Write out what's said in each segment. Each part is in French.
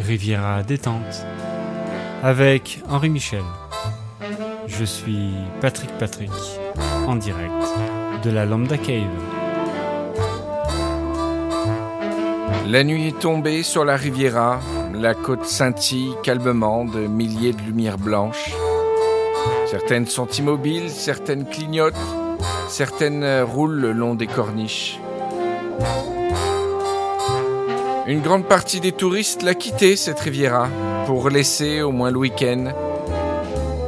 Riviera détente avec Henri Michel. Je suis Patrick Patrick en direct de la Lambda Cave. La nuit est tombée sur la Riviera, la côte scintille calmement de milliers de lumières blanches. Certaines sont immobiles, certaines clignotent, certaines roulent le long des corniches. Une grande partie des touristes l'a quitté, cette Riviera, pour laisser, au moins le week-end,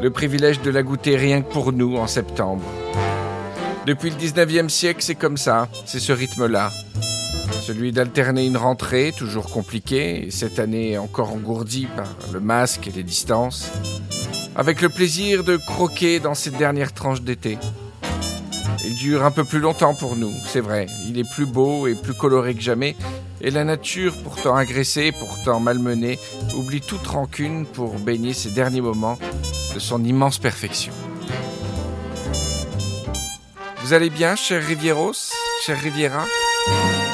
le privilège de la goûter rien que pour nous en septembre. Depuis le 19e siècle, c'est comme ça, c'est ce rythme-là. Celui d'alterner une rentrée, toujours compliquée, et cette année encore engourdie par le masque et les distances, avec le plaisir de croquer dans cette dernière tranche d'été. Il dure un peu plus longtemps pour nous, c'est vrai. Il est plus beau et plus coloré que jamais, et la nature, pourtant agressée, pourtant malmenée, oublie toute rancune pour baigner ces derniers moments de son immense perfection. Vous allez bien, cher Rivieros, cher Riviera?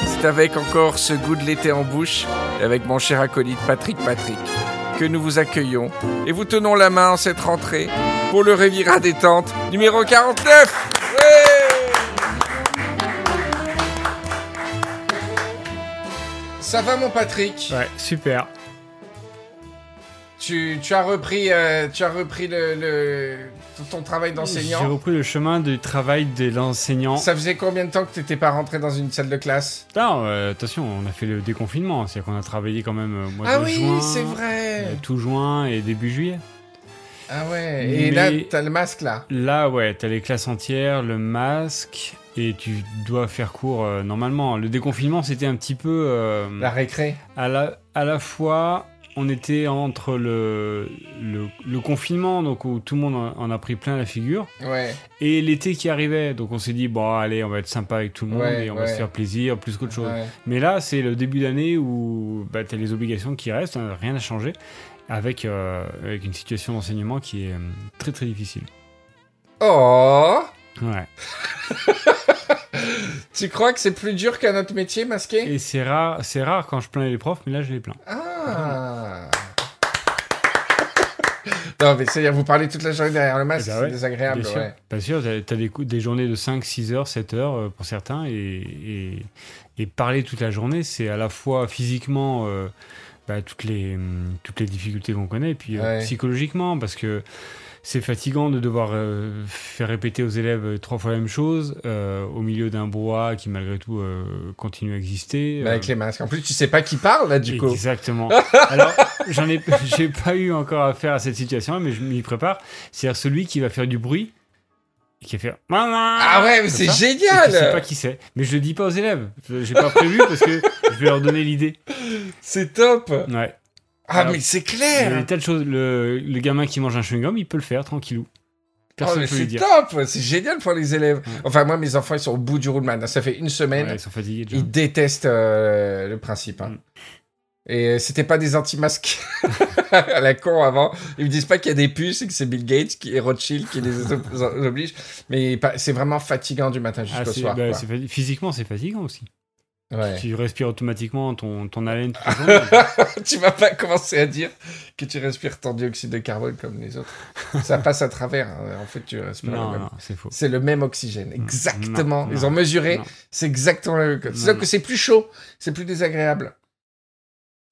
C'est avec encore ce goût de l'été en bouche, et avec mon cher acolyte Patrick Patrick, que nous vous accueillons et vous tenons la main en cette rentrée pour le Riviera détente numéro 49 Ça va mon Patrick Ouais, super. Tu, tu as repris, euh, tu as repris le, le- ton travail J'ai d'enseignant repris le chemin du travail de l'enseignant. Ça faisait combien de temps que tu n'étais pas rentré dans une salle de classe? Non, euh, attention, on a fait le déconfinement, c'est-à-dire qu'on a travaillé quand même au mois Ah de oui, juin. c'est euh, vrai Tout juin et début juillet. Ah ouais, et là, t'as le masque là? Là, ouais, t'as les classes entières, le masque, et tu dois faire cours euh, normalement. Le déconfinement, c'était un petit peu euh, La récré à, la, à la fois. On était entre le, le, le confinement, donc où tout le monde en a pris plein la figure, Ouais, et l'été qui arrivait. Donc on s'est dit, bon, allez, on va être sympa avec tout le monde Ouais, et on va se faire plaisir plus qu'autre chose. Mais là, c'est le début d'année où bah, tu as les obligations qui restent, hein, rien n'a changé, avec, euh, avec une situation d'enseignement qui est euh, très très difficile. Oh Ouais. Tu crois que c'est plus dur qu'un autre métier masqué? Et c'est rare, c'est rare quand je plains les profs, mais là je les plains. Ah Non, mais c'est-à-dire, vous parlez toute la journée derrière le masque, Eh ben c'est ouais, désagréable, Bien sûr. ouais. Bien sûr, t'as, des, journées de 5, 6 heures, 7 heures euh, pour certains, et, et, et parler toute la journée, c'est à la fois physiquement euh, bah, toutes, les, toutes les difficultés qu'on connaît, et puis euh, psychologiquement, parce que c'est fatigant de devoir euh, faire répéter aux élèves trois fois la même chose, euh, au milieu d'un brouhaha qui malgré tout euh, continue à exister. Euh, avec les masques. En plus, tu sais pas qui parle, là, du coup. Exactement. Alors, j'en ai, j'ai pas eu encore affaire à cette situation, mais je m'y prépare. C'est-à-dire celui qui va faire du bruit et qui va faire. Ah ouais, mais c'est génial Tu sais pas qui c'est. Mais je le dis pas aux élèves. Je- J'ai pas prévu parce que je vais leur donner l'idée. C'est top Ouais. Ah, Alors, mais c'est clair de choses. Le, le gamin qui mange un chewing-gum, il peut le faire tranquillou. Oh, c'est top C'est génial pour les élèves. Ouais. Enfin, moi, mes enfants, ils sont au bout du roulement. Ça fait une semaine. Ouais, ils sont fatigués déjà. Ils détestent euh, le principe. hein. Mm. Et euh, c'était pas des anti-masques à la con avant. Ils me disent pas qu'il y a des puces et que c'est Bill Gates qui est Rothschild qui les ob- oblige. Mais c'est vraiment fatigant du matin Ah, jusqu'au soir. bah, Physiquement, c'est fatigant aussi. Ouais. Tu respires automatiquement ton, ton haleine tu vas pas commencer à dire que tu respires ton dioxyde de carbone comme les autres. Ça passe à travers. hein. En fait, tu respires le même. non, c'est faux. C'est le même oxygène, exactement. non, Ils non, ont mesuré, c'est exactement le même. C'est que c'est plus chaud, c'est plus désagréable.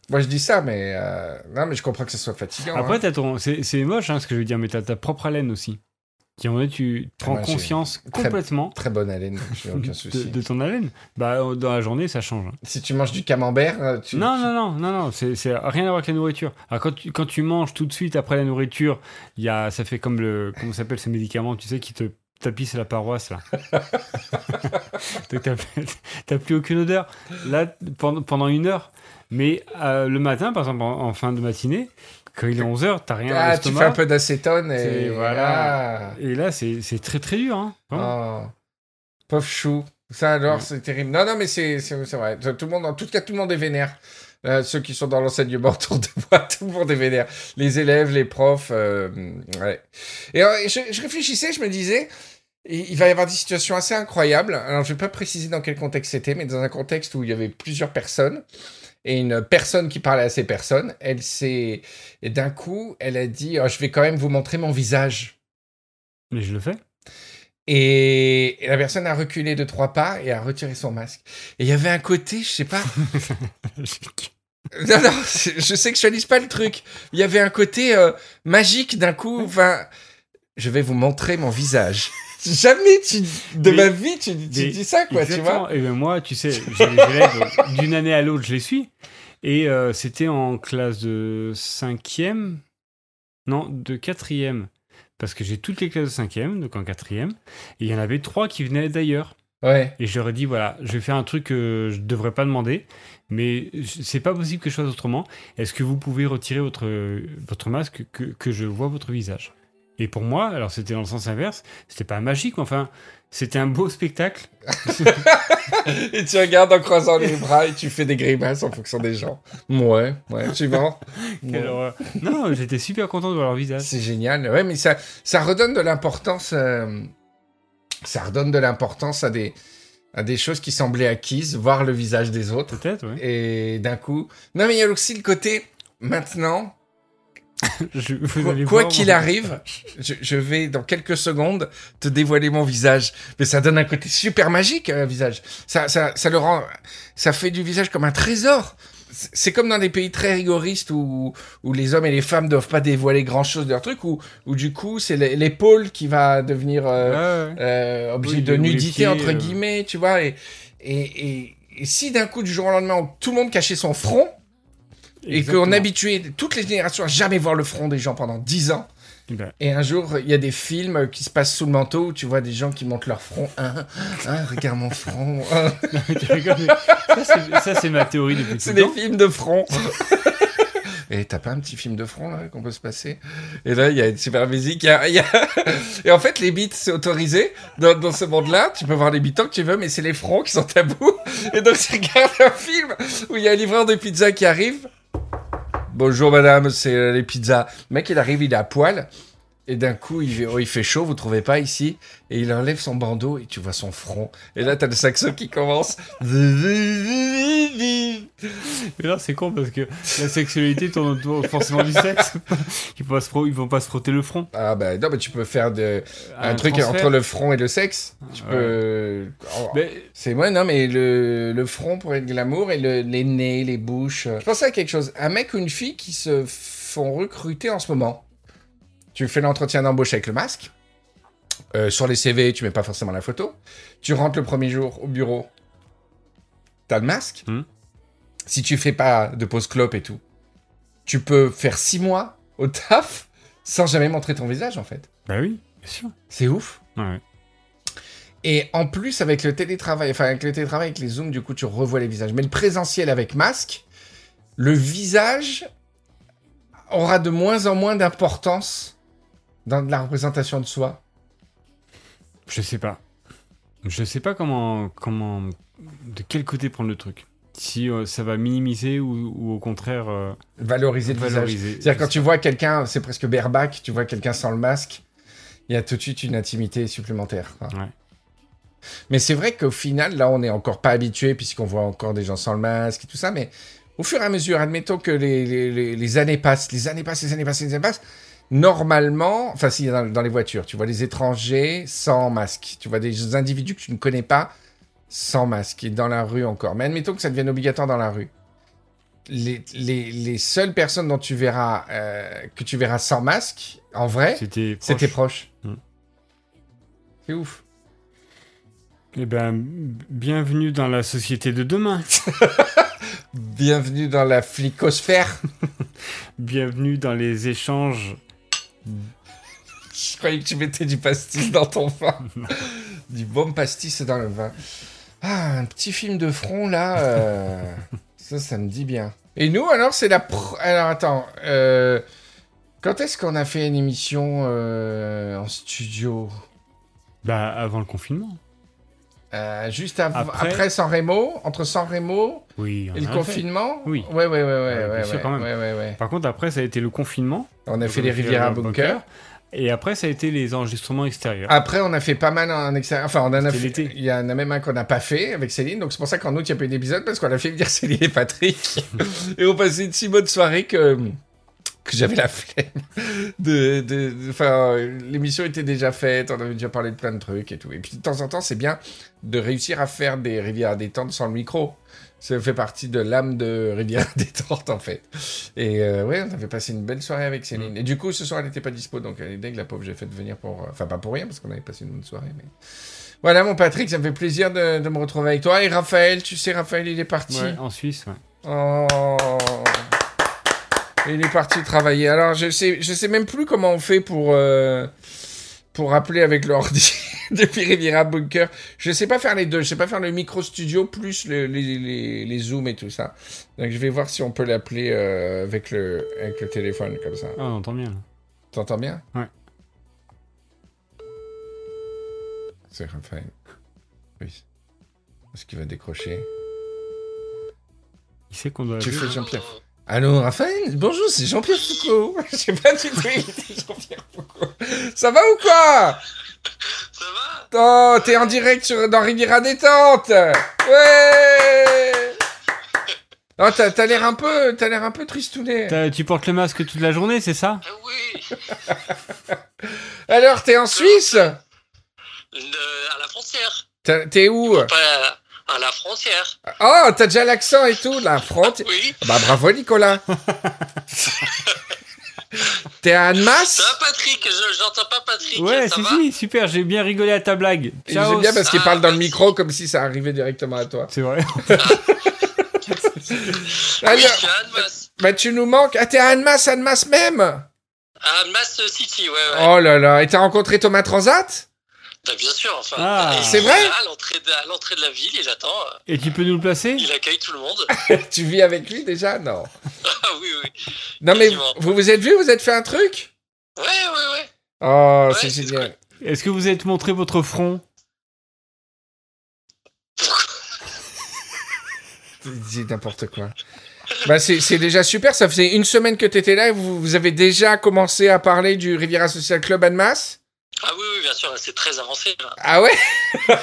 Moi, je dis ça, mais euh, non, mais je comprends que ce soit fatigant. Après, hein. t'as ton... c'est c'est moche hein, ce que je veux dire, mais t'as ta propre haleine aussi. Qui, à moment donné, tu prends j'ai conscience très- complètement très bonne haleine, aucun de, souci. de ton haleine. Bah, euh, dans la journée, ça change. hein. Si tu manges du camembert, euh, tu... Non, non, non, non, non, c'est rien à voir avec la nourriture. Alors, quand tu, quand tu manges tout de suite après la nourriture, y a, ça fait comme le. Comment s'appelle ce médicament, tu sais, qui te tapisse la paroisse, là. Donc, t'as t'as plus aucune odeur. Là, pendant, pendant une heure. Mais euh, le matin, par exemple, en, en fin de matinée, quand il est 11h, t'as rien Ah, tu l'estomac. fais un peu d'acétone et voilà. Ah. Et là, c'est très très dur. Hein. Oh. Pauvre chou. Ça alors, Ouais. c'est terrible. Non, non, mais c'est vrai. Tout le monde, en tout cas, tout le monde est vénère. Euh, ceux qui sont dans l'enseignement autour de moi, tout le monde est vénère. Les élèves, les profs, euh, ouais. Et euh, je, je réfléchissais, je me disais, il il va y avoir des situations assez incroyables. Alors, je vais pas préciser dans quel contexte c'était, mais dans un contexte où il y avait plusieurs personnes. Et une personne qui parlait à ces personnes. Elle s'est. Et d'un coup, elle a dit oh, Je vais quand même vous montrer mon visage. Mais je le fais. Et, et la personne a reculé de trois pas et a retiré son masque. Et il y avait un côté, je sais pas. Non, non, je sexualise pas le truc. Il y avait un côté euh, magique d'un coup. Enfin, je vais vous montrer mon visage. Jamais tu, de Mais- ma vie tu, tu Mais dis ça, quoi, tu vois. Et ben moi, tu sais, j'ai les élèves d'une année à l'autre, je les suis. Et euh, c'était en classe de cinquième, non, de quatrième, parce que j'ai toutes les classes de cinquième, donc en quatrième. Et il y en avait trois qui venaient d'ailleurs. Ouais. Et je leur ai dit, voilà, je vais faire un truc que je devrais pas demander, mais c'est pas possible que je fasse autrement. Est-ce que vous pouvez retirer votre, votre masque, que, que je vois votre visage? Et pour moi, alors c'était dans le sens inverse, c'était pas magique, mais enfin, c'était un beau spectacle. Et tu regardes en croisant les bras et tu fais des grimaces en fonction des gens. Ouais, ouais, suivant. Ouais. Non, j'étais super content de voir leur visage. C'est génial. Ouais, mais ça, ça redonne de l'importance. euh, ça redonne de l'importance à des, à des choses qui semblaient acquises, voir le visage des autres. Peut-être, oui. Et d'un coup. Non, mais il y a aussi le côté. Maintenant, Je- vous quoi qu'il arrive, je, je vais dans quelques secondes te dévoiler mon visage. Mais ça donne un côté super magique, un visage. Ça, ça, ça le rend, ça fait du visage comme un trésor. C'est comme dans des pays très rigoristes où, où les hommes et les femmes doivent pas dévoiler grand chose de leur truc, où, où du coup c'est l'é- l'épaule qui va devenir euh, Ouais, ouais. euh, objet Oui, de nudité pieds, entre euh. guillemets, tu vois. Et, et, et, et si d'un coup du jour au lendemain tout le monde cachait son front, et qu'on habituait toutes les générations à jamais voir le front des gens pendant 10 ans. Ben, Et un jour, il y a des films qui se passent sous le manteau où tu vois des gens qui montent leur front. Hein, hein, regarde mon front. hein. ça, c'est- ma théorie depuis C'est des temps. films de front. Et t'as pas un petit film de front là qu'on peut se passer? Et là, il y a une super musique. il y a- il y a- Et en fait, les beats, c'est autorisé. Dans, dans ce monde-là, tu peux voir les beats tant que tu veux, mais c'est les fronts qui sont tabous. Et donc, tu regardes un film où il y a un livreur de pizza qui arrive. Bonjour madame, c'est euh, les pizzas. Le mec, il arrive, il est à poil. Et d'un coup, il fait, oh, il fait chaud, vous trouvez pas ici? Et il enlève son bandeau et tu vois son front. Et là, t'as le saxo qui commence. Mais là, c'est con parce que la sexualité tourne autour forcément du sexe. Ils vont se, ils vont pas se frotter le front. Ah bah non, mais tu peux faire de, un, truc transfert. entre le front et le sexe. Tu Ouais. peux... oh, Mais C'est moi, non, mais le, le front pour être glamour et le, les nez, les bouches. Je pensais à quelque chose. Un mec ou une fille qui se font recruter en ce moment. Tu fais l'entretien d'embauche avec le masque. Euh, sur les CV, tu mets pas forcément la photo. Tu rentres le premier jour au bureau. T'as le masque. Hmm. Si tu fais pas de pause clope et tout, tu peux faire six mois au taf sans jamais montrer ton visage en fait. bah oui, bien sûr. C'est ouf. Ouais. Et en plus, avec le télétravail, enfin, avec le télétravail, avec les zooms, du coup, tu revois les visages. Mais le présentiel avec masque, le visage aura de moins en moins d'importance dans la représentation de soi? Je sais pas. Je sais pas comment, comment, de quel côté prendre le truc. Si euh, ça va minimiser ou, ou au contraire euh, Valoriser le valoriser. C'est-à-dire, quand tu vois quelqu'un, c'est presque bareback, tu vois quelqu'un sans le masque, il y a tout de suite une intimité supplémentaire. quoi. Ouais. Mais c'est vrai qu'au final, là, on n'est encore pas habitué, puisqu'on voit encore des gens sans le masque et tout ça, mais au fur et à mesure, admettons que les, les- les- les années passent, les années passent, les années passent, les années passent, normalement, enfin, si, dans, dans les voitures, tu vois les étrangers sans masque, tu vois des individus que tu ne connais pas sans masque, et dans la rue encore. Mais admettons que ça devienne obligatoire dans la rue. Les, les, les seules personnes dont tu verras, euh, que tu verras sans masque, en vrai, C'était proche. proches. Hmm. C'est ouf. Eh ben, bienvenue dans la société de demain. Bienvenue dans la flicosphère. bienvenue dans les échanges. Je croyais que tu mettais du pastis dans ton vin. du bon pastis dans le vin. Ah, un petit film de front là. euh, ça, ça me dit bien. Et nous, alors, c'est la. pr- Alors, attends. euh, Quand est-ce qu'on a fait une émission euh, en studio? Bah, avant le confinement. Euh, Juste av- après... Après- San Remo Entre San Remo Oui. et le en a fait. confinement Oui. Ouais, ouais, ouais, ouais. Ouais, sûr, ouais, quand même. ouais, ouais. Par contre, après, ça a été le confinement. On a Donc, fait les rivières à bunker. Et après, ça a été les enregistrements extérieurs. Après, on a fait pas mal en extérieur. Enfin, on en a fait. Il y en a même un qu'on n'a pas fait avec Céline. Donc, c'est pour ça qu'en août, il n'y a pas eu d'épisode parce qu'on a fait venir Céline et Patrick. et on passait une si bonne soirée que, que j'avais la flemme. De, enfin, l'émission était déjà faite. On avait déjà parlé de plein de trucs et tout. Et puis, de temps en temps, c'est bien de réussir à faire des rivières à détente sans le micro. Ça fait partie de l'âme de Rivière détente, en fait. Et euh, ouais, on avait passé une belle soirée avec Céline. Et du coup, ce soir, elle n'était pas dispo, donc elle est dingue, la pauvre, j'ai fait venir pour... euh, Enfin, pas pour rien, parce qu'on avait passé une bonne soirée, mais... Voilà, mon Patrick, ça me fait plaisir de, de me retrouver avec toi. Et Raphaël, tu sais, Raphaël, il est parti. Ouais, en Suisse, ouais. Oh. Il est parti travailler. Alors, je sais, je sais même plus comment on fait pour... euh, Pour appeler avec l'ordi depuis Riviera Bunker. Je sais pas faire les deux. Je sais pas faire le micro studio plus le- les, les, les zooms et tout ça. Donc je vais voir si on peut l'appeler euh, avec, le, avec le téléphone comme ça. Ah, on entend bien. T'entends bien? Ouais. C'est Raphaël. Oui. Est-ce qu'il va décrocher? Il sait qu'on doit. Tu fais Jean-Pierre. Allô, Raphaël? Bonjour, c'est Jean-Pierre Foucault. Je sais pas du tout imiter Jean-Pierre Foucault. Ça va ou quoi? Ça va? Oh, t'es en direct sur, dans Riviera Détente Ouais. Oh, t'as t'as l'air un peu, t'as l'air un peu tristounet. T'as- Tu portes le masque toute la journée, c'est ça? Ah oui. Alors, t'es en Suisse? Euh, À la frontière. T'as- T'es où? Pas à la frontière. Oh, t'as déjà l'accent et tout, la frontière. Oui. Bah bravo Nicolas. T'es à Annemasse Ça va Patrick Je- J'entends pas Patrick. Ouais, ça si, va si, super, j'ai bien rigolé à ta blague. J'aime bien parce qu'il Ah, parle dans le micro comme si ça arrivait directement à toi. C'est vrai. Oui, Alors, je suis à Annemasse. bah tu nous manques. Ah, t'es à Annemasse, Annemasse même À Annemasse City, ouais, ouais. Oh là là, et t'as rencontré Thomas Transat? Bien sûr, enfin. Ah. est C'est vrai à l'entrée de, à l'entrée de la ville, il attend. euh, Et tu peux nous le placer? Il accueille tout le monde. Tu vis avec lui déjà? Non. Ah oui, oui. Non mais vous vous êtes vu, vous êtes fait un truc? Ouais, ouais, ouais. Oh, Ouais, c'est génial. Est-ce que vous êtes montré votre front? C'est n'importe quoi. Bah c'est c'est déjà super, ça faisait une semaine que t'étais là et vous, vous avez déjà commencé à parler du Riviera Social Club Annemasse? Ah oui, oui, bien sûr, c'est très avancé. Là. Ah ouais.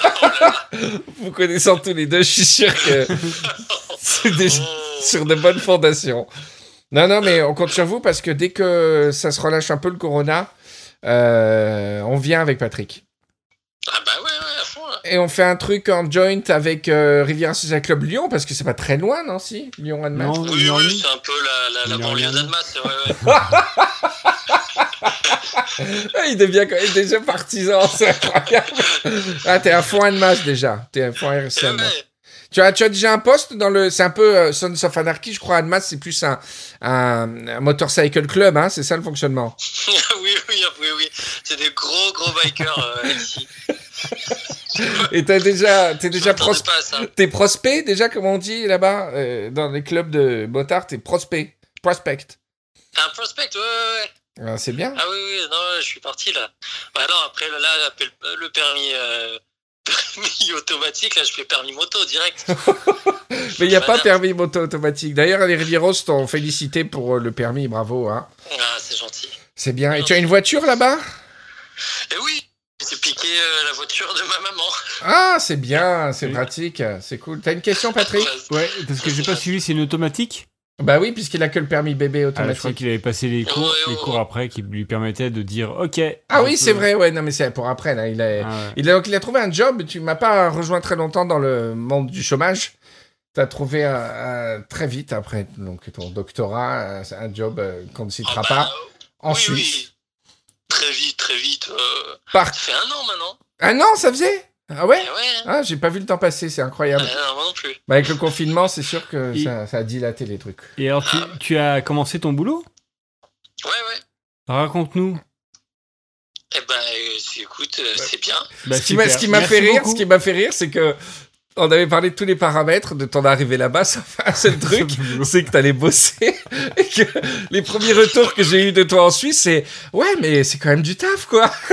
Vous connaissant tous les deux, je suis sûr que c'est déjà Oh. sur de bonnes fondations. Non, non, mais on compte sur vous parce que dès que ça se relâche un peu le corona, euh, on vient avec Patrick. Ah bah ouais, ouais, à fond, là. Et on fait un truc en joint avec euh, Riviera Social Club Lyon parce que c'est pas très loin, non, si Lyon, Annemasse Non, Oui, oui, c'est un peu la, la, banlieue d'Annemasse, ouais, ouais. Il devient déjà partisan, c'est incroyable. Ah, t'es à fond Annemasse déjà. T'es Eh RSM. ouais. Tu as, tu as déjà un poste dans le. C'est un peu euh, Sons of Anarchy, je crois. Annemasse, c'est plus un, un, un motorcycle club, hein, c'est ça le fonctionnement? oui, oui, oui, oui. C'est des gros, gros bikers euh, ici. Et t'as déjà, t'es déjà pros- t'es prospect déjà, comme on dit là-bas, euh, dans les clubs de motards, t'es prospect, prospect. Un prospect, ouais, ouais, ouais. Ah, c'est bien. Ah oui, oui, non, je suis parti là. Bah non, après, là, là, le- le permis, euh, permis automatique, là, je fais permis moto direct. Mais il n'y a pas permis moto automatique. D'ailleurs, les Rivieros t'ont félicité pour euh, le permis, bravo. Hein. Ah, c'est gentil. C'est bien. Et tu as une voiture là-bas? Et oui, j'ai piqué euh, la voiture de ma maman. Ah, c'est bien, c'est Oui. pratique, c'est cool. T'as une question, Patrick? Ouais, parce que j'ai pas suivi, c'est une automatique? Bah oui, puisqu'il a que le permis bébé Ah, Je crois automatique. qu'il avait passé les cours, Ouais, ouais, les cours après qui lui permettaient de dire OK. Ah oui, c'est vrai, ouais, non mais c'est pour après, là. Il a, Ah ouais. il a, donc, il a trouvé un job, tu m'as pas rejoint très longtemps dans le monde du chômage. T'as trouvé un, un- très vite après donc ton doctorat, un, un job euh, qu'on ne citera Ah, pas, bah, en oui, Suisse. oui. Très vite, très vite. euh, Par... Ça fait un an maintenant. Un an, ça faisait? Ah ouais Eh ouais. Ah, j'ai pas vu le temps passer, c'est incroyable. Ah, non, moi non plus. Bah, avec le confinement, c'est sûr que Et- ça, ça a dilaté les trucs. Et alors, tu, tu as commencé ton boulot? Ouais, ouais. Raconte-nous. Eh ben, euh, écoute, euh, c'est bien. Bah, ce qui m'a- ce super. qui m'a Merci fait rire, beaucoup. ce qui m'a fait rire, c'est que on avait parlé de tous les paramètres de ton arrivée là-bas, fait un seul truc, c'est que t'allais bosser et que les premiers retours que j'ai eu de toi en Suisse, c'est ouais, mais c'est quand même du taf, quoi.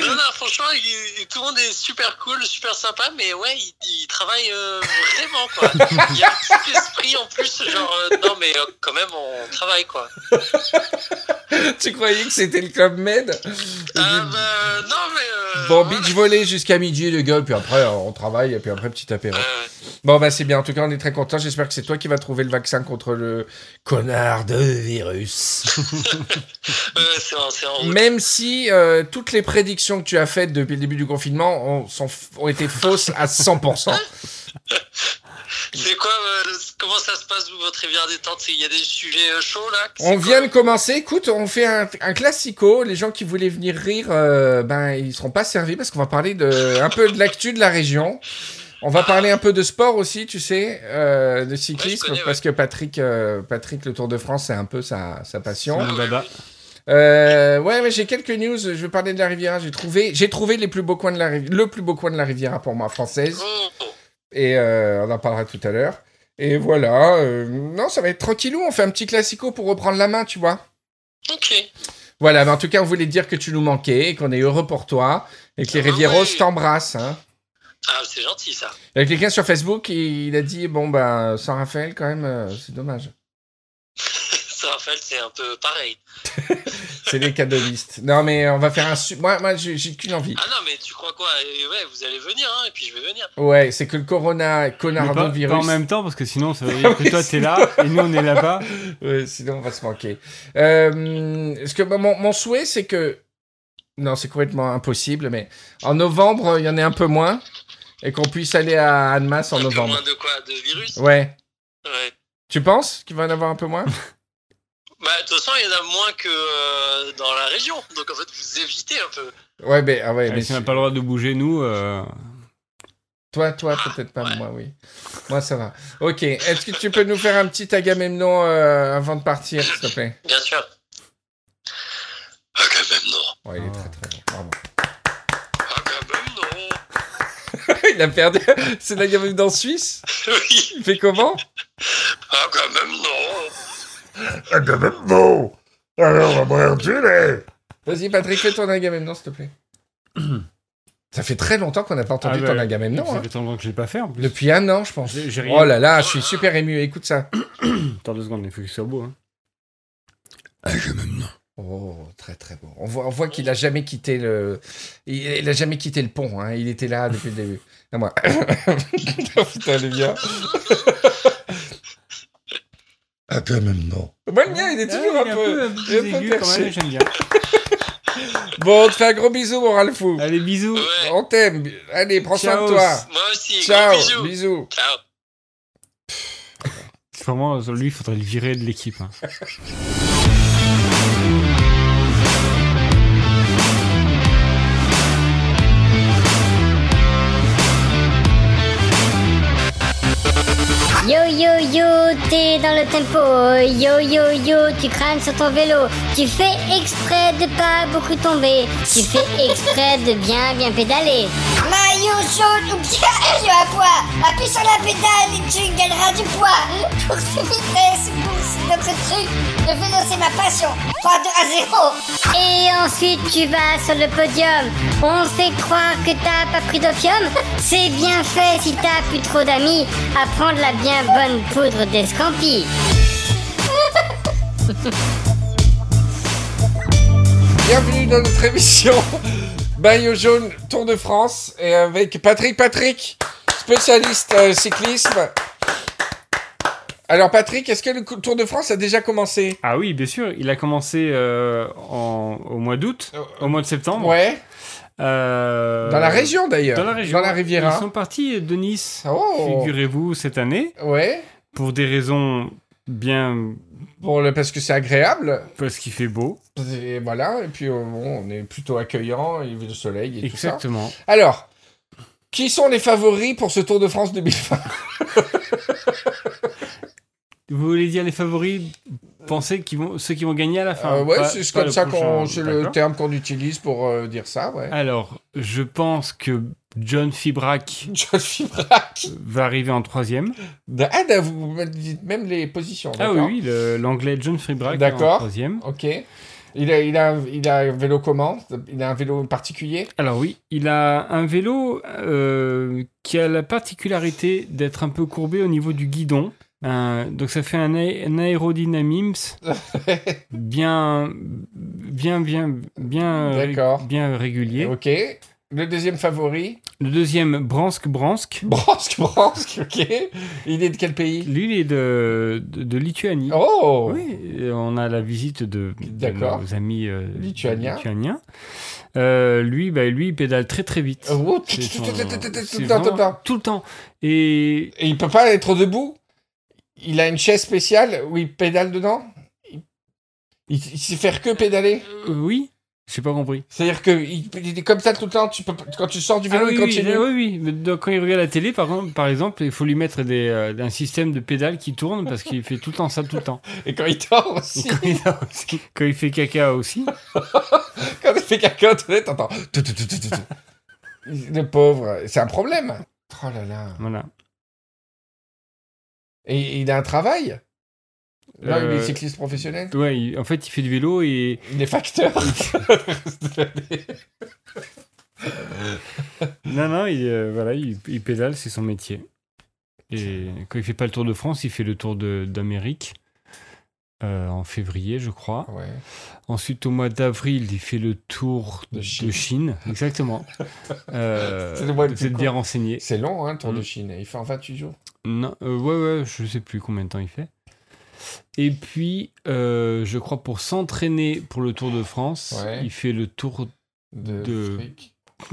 non, Non, franchement, il- tout le monde est super cool, super sympa, mais ouais, il, il travaille euh, vraiment, quoi. Il y a un petit esprit en plus, genre, euh, non, mais euh, quand même, on travaille, quoi. tu croyais que c'était le club Med? Ah, bah, non, mais. Bon, beach volley jusqu'à midi, les gars, puis après, on travaille, et puis après, petit apéro. Bon, bah, c'est bien. En tout cas, on est très contents. J'espère que c'est toi qui vas trouver le vaccin contre le connard de virus. C'est en, c'est en. Même si toutes les prédictions que tu as faites depuis le début du confinement ont, sont, ont été fausses à 100%. C'est quoi, euh, comment ça se passe, vous, votre rivière détente? Il y a des sujets euh, chauds, là? On vient de commencer. Écoute, on fait un, un classico. Les gens qui voulaient venir rire, euh, ben, ils seront pas servis parce qu'on va parler de, un peu de l'actu de la région. On va parler un peu de sport aussi, tu sais, euh, de cyclisme, connais, ouais. parce que Patrick, euh, Patrick, le Tour de France, c'est un peu sa, sa passion. Dada. Euh, ouais, mais j'ai quelques news. Je vais parler de la Riviera. J'ai trouvé, j'ai trouvé les plus beaux coins de la Riviera, le plus beau coin de la Riviera pour moi française. Et euh, on en parlera tout à l'heure. Et voilà. euh, non, ça va être tranquillou. On fait un petit classico pour reprendre la main, tu vois. Ok. Voilà, mais en tout cas, on voulait dire que tu nous manquais, et qu'on est heureux pour toi, et que les Ah Rivieros oui. t'embrassent. Hein. Ah, c'est gentil, ça. Il y a quelqu'un sur Facebook, il, il a dit, bon, ben, sans Raphaël, quand même, euh, c'est dommage. Raphaël, c'est un peu pareil. C'est les cadeaulistes. Non, mais on va faire un... su- Moi, moi j'ai qu'une envie. Ah non, mais tu crois quoi? Et Ouais, vous allez venir, hein, et puis je vais venir. Ouais, c'est que le corona, connard pas, de virus... pas en même temps, parce que sinon, ça veut dire que toi, t'es là, et nous, on est là-bas. Ouais, sinon, on va se manquer. Euh, ce que, bah, mon, mon souhait, c'est que... Non, c'est complètement impossible, mais en novembre, il y en ait un peu moins, et qu'on puisse aller à Annemasse en un peu novembre. moins de quoi? De virus? Ouais. Ouais. Tu penses qu'il va en avoir un peu moins? Bah, de toute façon, il y en a moins que euh, dans la région. Donc, en fait, vous évitez un peu. Ouais, mais, ah ouais, Et mais si on n'a pas le droit de bouger, nous, euh, toi, toi, peut-être pas, ouais. moi, oui. Moi, ça va. Ok, est-ce que tu peux nous faire un petit Agamemnon euh, avant de partir, s'il te plaît? Bien sûr. Agamemnon. Ouais, il est Oh. très très bon, bravo. Agamemnon. il a perdu. C'est l'Agamemnon suisse? Oui. Il fait comment? Agamemnon. Agamemnon Alors, on va mourir Vas-y, Patrick, fais ton Agamemnon, s'il te plaît. Ça fait très longtemps qu'on n'a pas entendu Ah ton bah, Agamemnon. ça hein. fait longtemps que je l'ai pas fait, en plus. Depuis un an, je pense. J'ai j'ai rien. Oh là là, je suis super ému. Écoute ça. Attends deux secondes, il faut qu'il soit beau. Hein. Oh, très très beau. On voit, on voit qu'il a jamais quitté le, il, il a jamais quitté le pont. Hein. Il était là depuis le début. À moi. Putain, elle est bien. Agamemnon. Moi, le mien, il est toujours Ah, un peu. un peu quand perché. même, j'aime bien. Bon, on te fait un gros bisou, mon Ralphou. Allez, bisous. Ouais. On t'aime. Allez, prends soin de toi. Moi aussi. Ciao. Gros bisous. Bisous. Ciao. Vraiment, lui, il faudrait le virer de l'équipe. hein. Yo yo t'es dans le tempo. Yo yo yo, tu crames sur ton vélo. Tu fais exprès de pas beaucoup tomber. Tu fais exprès de bien bien pédaler. Maillot jaune ou bien à poids Appuie sur la pédale et tu gagneras du poids Pour ces vitesses, c'est notre truc Le vélo c'est ma passion 3, 2 à 0 Et ensuite tu vas sur le podium. On fait croire que t'as pas pris d'opium. C'est bien fait si t'as plus trop d'amis. À prendre la bien bonne poudre d'escampi. Bienvenue dans notre émission Maillot jaune Tour de France et avec Patrick Patrick, spécialiste euh, cyclisme. Alors Patrick, est-ce que le Tour de France a déjà commencé? Ah oui, bien sûr. Il a commencé euh, en- au mois d'août, au mois de septembre. Ouais. Euh, Dans la région d'ailleurs. Dans la région. Dans la Riviera. Ils sont partis de Nice, Oh. figurez-vous, cette année, Ouais. pour des raisons bien... Bon, parce que c'est agréable. parce qu'il fait beau. Et voilà. Et puis euh, bon, on est plutôt accueillant, il y a le soleil et tout ça. Exactement. Alors, qui sont les favoris pour ce Tour de France 2020 Vous voulez dire les favoris Pensez qu'ils vont, ceux qui vont gagner à la fin Euh, Ouais, c'est comme ça qu'on, c'est le terme qu'on utilise pour euh, dire ça, ouais. Alors, je pense que John Fibrac John Fibrac. va arriver en troisième. Ah, là, vous dites même les positions. Ah oui, l'anglais John Fibrac D'accord. en troisième. Ok. Il a, il, a, il a un vélo comment? Il a un vélo particulier? Alors oui, il a un vélo euh, qui a la particularité d'être un peu courbé au niveau du guidon. Euh, donc ça fait un, un aérodynamisme bien, bien, bien, bien, régulier. Ok. Le deuxième favori Le deuxième, Bransk Bransk. Bransk, Bransk, ok. Il est de quel pays? Lui, il est de, de, de Lituanie. Oh Oui, on a la visite de, nos amis euh, Lituaniens. lituaniens. Euh, lui, bah, lui, il pédale très très vite. Oh, tout le temps, tout le vraiment temps. tout le temps. Et Et il peut pas être debout? Il a une chaise spéciale où il pédale dedans? Il, sait faire que pédaler? Euh, oui, j'ai pas compris. C'est-à-dire qu'il il est comme ça tout le temps, tu peux, quand tu sors du vélo, Ah oui, il oui, continue oui, oui. Mais donc, quand il regarde la télé, par, exemple- par exemple, il faut lui mettre des, euh, un système de pédales qui tourne parce qu'il fait tout le temps ça tout le temps. Et quand il dort aussi, quand, il dort aussi. Quand il fait caca aussi. quand il fait caca toilettes, t'entends... tout, tout, tout, tout, tout, tout. Le pauvre, c'est un problème. Oh là là. Voilà. Et il a un travail? Là, il est Euh, cycliste professionnel? Ouais, il- en fait, il fait du vélo et Il est facteur. Non, non, il, euh, voilà, il, il pédale, c'est son métier. Et quand il fait pas le Tour de France, il fait le Tour de- d'Amérique euh, en février, je crois. Ouais. Ensuite, au mois d'avril, il fait le Tour De de Chine. Chine. Exactement. Euh, vous êtes bien renseigné. C'est long, hein, le Tour de Mm. Chine. Il fait en 28 jours. Non, euh, ouais, ouais, je sais plus combien de temps il fait. Et puis, euh, je crois pour s'entraîner pour le Tour de France, Ouais. il fait le Tour De,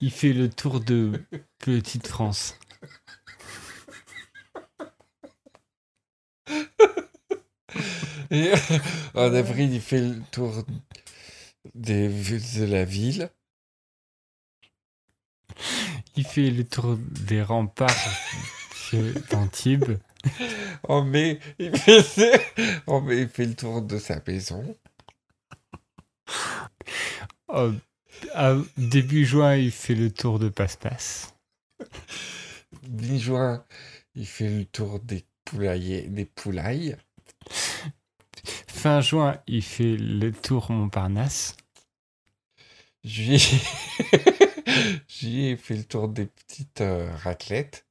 il fait le tour de Petite France. Et en avril, il fait le tour des, de la ville. Il fait le tour des remparts d'Antibes. En mai, il fait, en mai, il fait le tour de sa maison. Oh, à début juin, il fait le tour de Passe-Passe. Mi-juin, il fait le tour des poulaillers, des poulailles. Fin juin, il fait le tour Montparnasse. Juillet, Juillet, il fait le tour des petites euh, raclettes,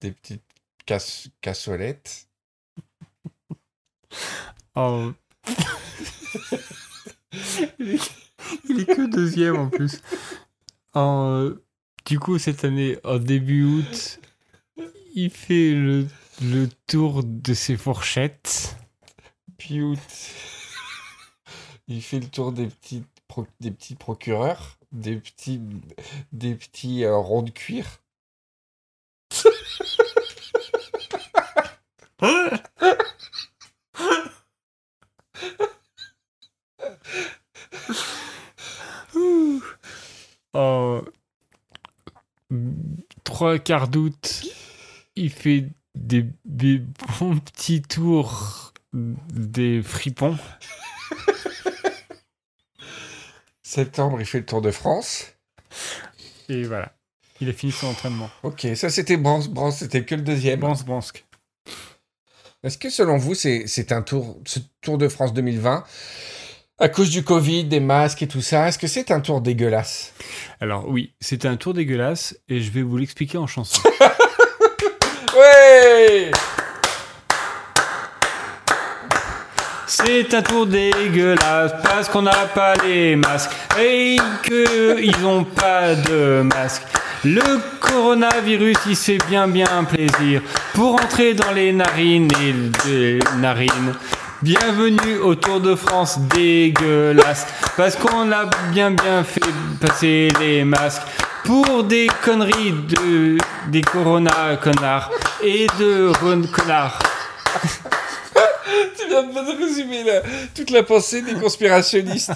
des petites casse- cassolettes. Oh. il, est, il est que deuxième en plus. En, euh, du coup, cette année, en début août, il fait le, le tour de ses fourchettes. Il fait le tour des petits, des petits procureurs, des petits, des petits euh, ronds de cuir. En trois quarts d'août, il fait des, des bons petits tours des fripons. Septembre, il fait le tour de France. Et voilà. Il a fini son entraînement. Ok, ça c'était Brance, Brance, c'était que le deuxième. Brans Bransk. Est-ce que selon vous, c'est c'est un tour, ce Tour de France 2020, à cause du Covid, des masques et tout ça, est-ce que c'est un tour dégueulasse? Alors oui, c'était un tour dégueulasse et je vais vous l'expliquer en chanson. Ouais C'est un tour dégueulasse parce qu'on n'a pas les masques et qu'ils n'ont pas de masque. Le coronavirus, il fait bien bien plaisir pour entrer dans les narines et les narines. Bienvenue au Tour de France dégueulasse parce qu'on a bien bien fait passer les masques pour des conneries de des corona connards et de ron connards. Résumer toute la pensée des conspirationnistes.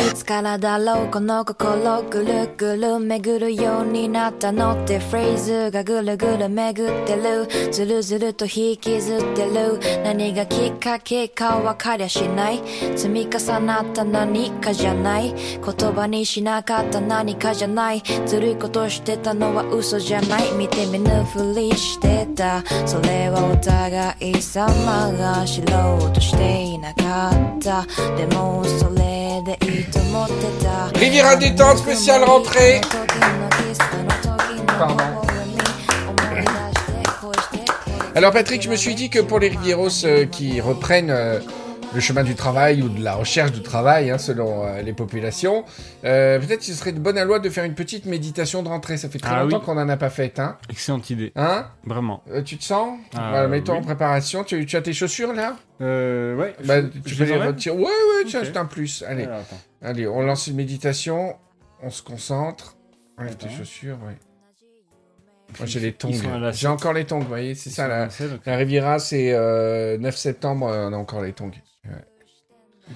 いつからだろうこの心ぐるぐる巡るようになったのってフレーズがぐるぐる巡ってる。ずるずると引きずってる。何がきっかけか分かりゃしない。積み重なった何かじゃない。言葉にしなかった何かじゃない。ずるいことしてたのは嘘じゃない。見て見ぬふりしてた。それはお互い様が知ろうとしていなかった。でもそれでいい。Riviera du temps spécial rentrée. Alors Patrick, je me suis dit que pour les Rivieros euh, qui reprennent euh, le chemin du travail ou de la recherche du travail, hein, selon euh, les populations, euh, peut-être ce serait de bonne loi de faire une petite méditation de rentrée. Ça fait très Ah longtemps oui. qu'on n'en a pas fait, hein Excellente idée. Hein? Vraiment. Euh, Tu te sens? Ah, Voilà, Mets-toi oui. en préparation. Tu, tu as tes chaussures là? Euh, ouais. bah, je- Tu je peux les retirer. Ouais, ouais, tiens, Ok. c'est un plus. Allez, Alors, allez, on lance une méditation. On se concentre. Enlève tes chaussures, ouais. Moi j'ai les tongs. J'ai encore les tongs, vous voyez, c'est ça la, la Riviera, c'est euh, 9 septembre, on a encore les tongs. Ouais.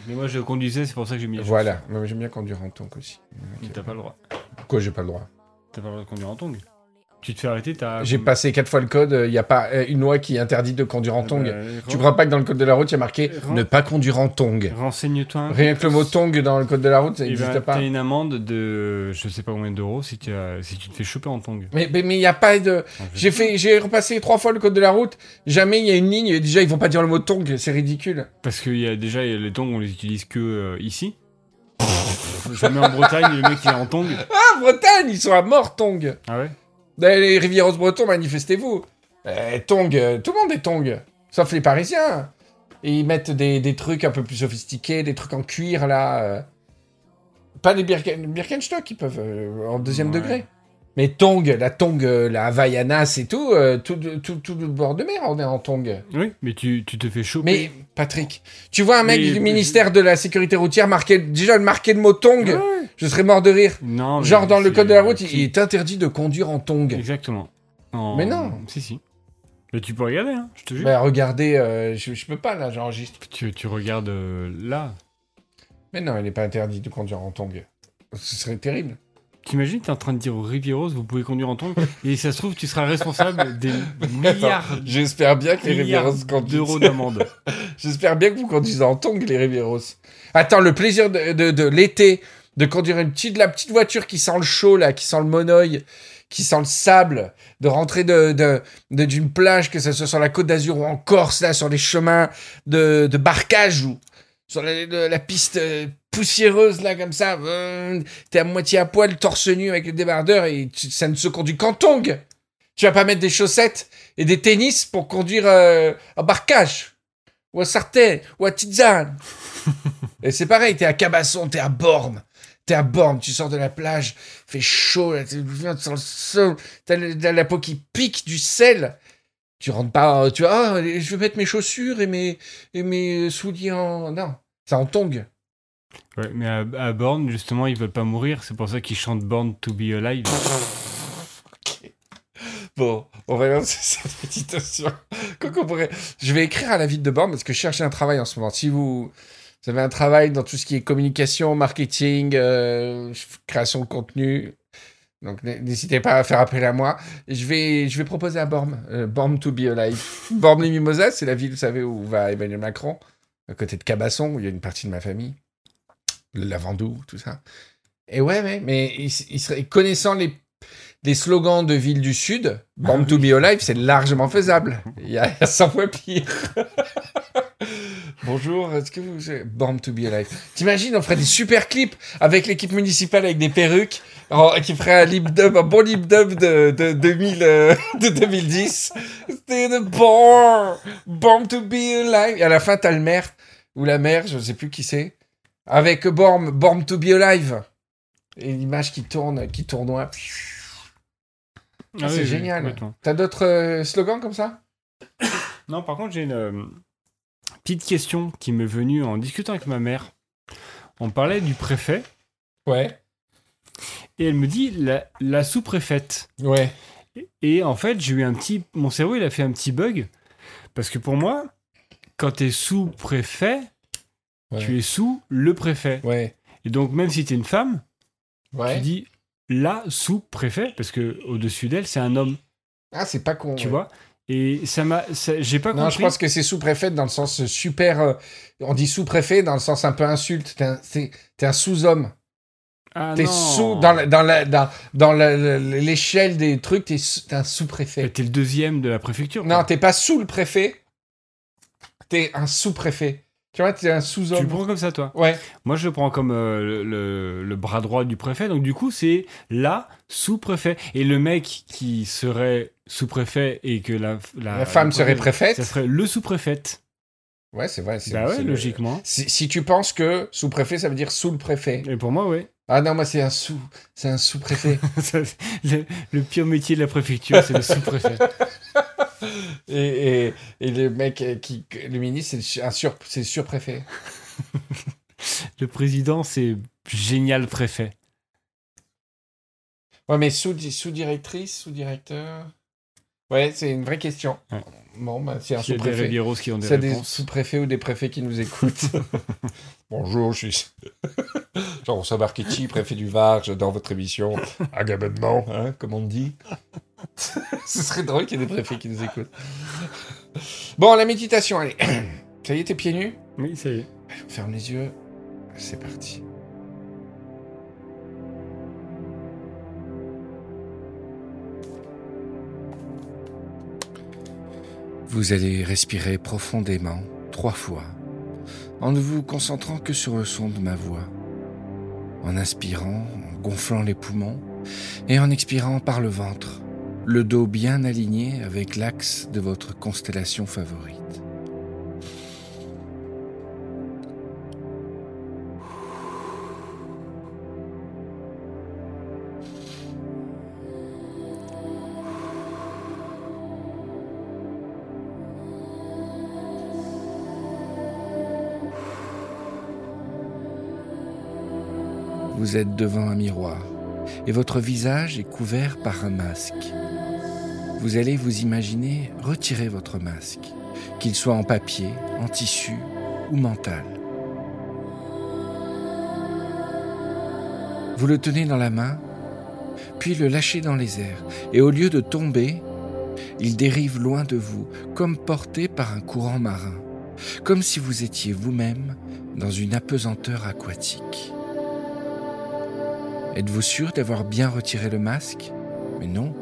Mais moi, je conduisais, c'est pour ça que j'ai mis les Voilà, moi j'aime bien conduire en tongs aussi. Mais T'as pas le droit. Pourquoi j'ai pas le droit? T'as pas le droit de conduire en tongs. Tu te fais arrêter, t'as. J'ai passé 4 fois le code, il n'y a pas euh, une loi qui interdit de conduire en Ah tongs. bah, Tu crois pas que dans le code de la route, il y a marqué Ren- ne pas conduire en tongs Renseigne-toi. Rien que le mot tong dans le code de la route, ça Eh n'existe ben, pas. T'as une amende de je sais pas combien d'euros si, as- si tu te fais choper en tongs. Mais mais mais il n'y a pas de. J'ai fait, j'ai repassé trois fois le code de la route. Jamais il y a une ligne. et Déjà, ils vont pas dire le mot tong. C'est ridicule. Parce qu'il y a déjà il y a les tongs, on les utilise que euh, ici. je mets en Bretagne, le mec il est en tongs. Ah, Bretagne, ils sont à mort, tong. Ah ouais? Les Rivieros bretons, manifestez-vous. Euh, tong, euh, tout le monde est tong. Sauf les Parisiens. Et ils mettent des, des trucs un peu plus sophistiqués, des trucs en cuir, là. euh. Pas des Birken, Birkenstock, ils peuvent, euh, en deuxième Ouais. degré. Mais tong, la tong, euh, la Havaianas et tout, euh, tout, tout, tout le bord de mer, on est en tong. Oui, mais tu, tu te fais choper. Mais Patrick, tu vois un mec du ministère de la sécurité routière marquer déjà le marquer le mot tong, Ouais. je serais mort de rire. Non, Genre dans le code de la route, il- est interdit de conduire en tong. Exactement. En- Mais non. Si, si. Mais tu peux regarder, hein, je te jure. Bah regardez, euh, je, je peux pas là, j'enregistre. Tu, tu regardes euh, là. Mais non, il n'est pas interdit de conduire en tong. Ce serait terrible. T'imagines, t'es en train de dire aux Rivieros, vous pouvez conduire en tongs, et ça se trouve, tu seras responsable des milliards, J'espère bien que les Rivieros conduisent. d'euros d'amende. J'espère bien que vous conduisez en tong, les Rivieros. Attends, le plaisir de, de, de l'été, de conduire une petite, la petite voiture qui sent le chaud, là, qui sent le monoeil, qui sent le sable, de rentrer de, de, d'une plage, que ce soit sur la côte d'Azur ou en Corse, là, sur les chemins de, de barquage ou sur la, de- la piste euh, poussiéreuse, là, comme ça. euh, T'es à moitié à poil, torse nu avec le débardeur et tu- ça ne se conduit qu'en tong. Tu vas pas mettre des chaussettes et des tennis pour conduire euh, en barquage ou à Sartène, ou à Tizane. et c'est pareil, t'es à Cabasson, t'es à Borne. T'es à Borne, tu sors de la plage, fait chaud, là, tu le sol, t'as la peau qui pique du sel. Tu rentres pas, tu vois, ah, je vais mettre mes chaussures et mes, et mes souliers en... Non, c'est en tongue. Ouais, mais à, à Borne, justement, ils veulent pas mourir, c'est pour ça qu'ils chantent Born to be alive. Bon, on va lancer cette méditation. Quoi qu'on pourrait... Je vais écrire à la ville de Borne parce que je cherche un travail en ce moment. Si vous, vous avez un travail dans tout ce qui est communication, marketing, euh, création de contenu, donc n'hésitez pas à faire appel à moi. Je vais, je vais proposer à Borne, euh, to be alive. Borne les Mimosas, c'est la ville, vous savez, où va Emmanuel Macron, à côté de Cabasson, où il y a une partie de ma famille, le Lavandou, tout ça. Et ouais, ouais, mais il, il serait, connaissant les les slogans de villes du Sud, Born to be alive, c'est largement faisable. Il y a, il y a 100 fois pire. Bonjour, est-ce que vous... Born to be alive. T'imagines, on ferait des super clips avec l'équipe municipale avec des perruques, en- qui ferait un lip dub, un bon lip dub de, de, 2000, euh, de 2010. C'était de Born, Born to be alive. Et à la fin, t'as le maire, ou la mère, je ne sais plus qui c'est, avec Born to be alive. Et l'image qui tourne, qui tournoie. Ah, c'est oui, oui, génial. T'as d'autres euh, slogans comme ça? Non, par contre, j'ai une euh, petite question qui m'est venue en discutant avec ma mère. On parlait du préfet, Ouais. et elle me dit la, la sous-préfète. Ouais. Et en fait, j'ai eu un petit. Mon cerveau, il a fait un petit bug. Parce que pour moi, quand tu es sous-préfet, Ouais. tu es sous le préfet. Ouais. Et donc, même si tu es une femme, Ouais. tu dis la sous-préfet, parce que au-dessus d'elle, c'est un homme, Ah, c'est pas con. tu vois? Et ça m'a. J'ai pas Non, compris. je pense que c'est sous-préfet dans le sens super. euh, on dit sous-préfet dans le sens un peu insulte. T'es un, un sous-homme. Ah T'es non. sous dans la- dans la- dans, dans la- la- l'échelle des trucs. T'es un sous-préfet. T'es le deuxième de la préfecture. Non, t'es pas sous le préfet. T'es un sous-préfet. Tu vois, un Tu le sous-homme. prends comme ça, toi Ouais. Moi, je le prends comme euh, le, le- le bras droit du préfet. Donc, du coup, c'est la sous-préfet. Et le mec qui serait sous-préfet et que la, La femme serait préfète. Ça serait le sous-préfète. Ouais, c'est vrai. Bah ouais, le- logiquement. Si, si tu penses que sous-préfet, ça veut dire sous le préfet. Et pour moi, ouais. Ah non, moi, c'est un sous. C'est un sous-préfet. Le, le pire métier de la préfecture, c'est le sous-préfet. et, et, et le mec euh, qui. Le ministre, c'est le sur, surpréfet. Le président, c'est génial préfet. Ouais, mais sous, sous-directrice, sous-directeur? Ouais, c'est une vraie question. Ouais. Bon, bah, c'est un sous-préfet. Ribieros qui ont des C'est des réponses. sous-préfets ou des préfets qui nous écoutent. Bonjour, je suis Jean-François Marchetti, préfet du Var. J'adore votre émission. Agamemnon, hein, comme on dit. Ce serait drôle qu'il y ait des préfets qui nous écoutent. Bon, la méditation, allez. Ça y est, t'es pieds nus Oui, ça y est. On ferme les yeux. C'est parti. Vous allez respirer profondément, trois fois, en ne vous concentrant que sur le son de ma voix. En inspirant, en gonflant les poumons, et en expirant par le ventre, le dos bien aligné avec l'axe de votre constellation favorite. Vous êtes devant un miroir et votre visage est couvert par un masque. Vous allez vous imaginer retirer votre masque, qu'il soit en papier, en tissu ou mental. Vous le tenez dans la main, puis le lâchez dans les airs, et au lieu de tomber, il dérive loin de vous, comme porté par un courant marin, comme si vous étiez vous-même dans une apesanteur aquatique. Êtes-vous sûr d'avoir bien retiré le masque? Mais non.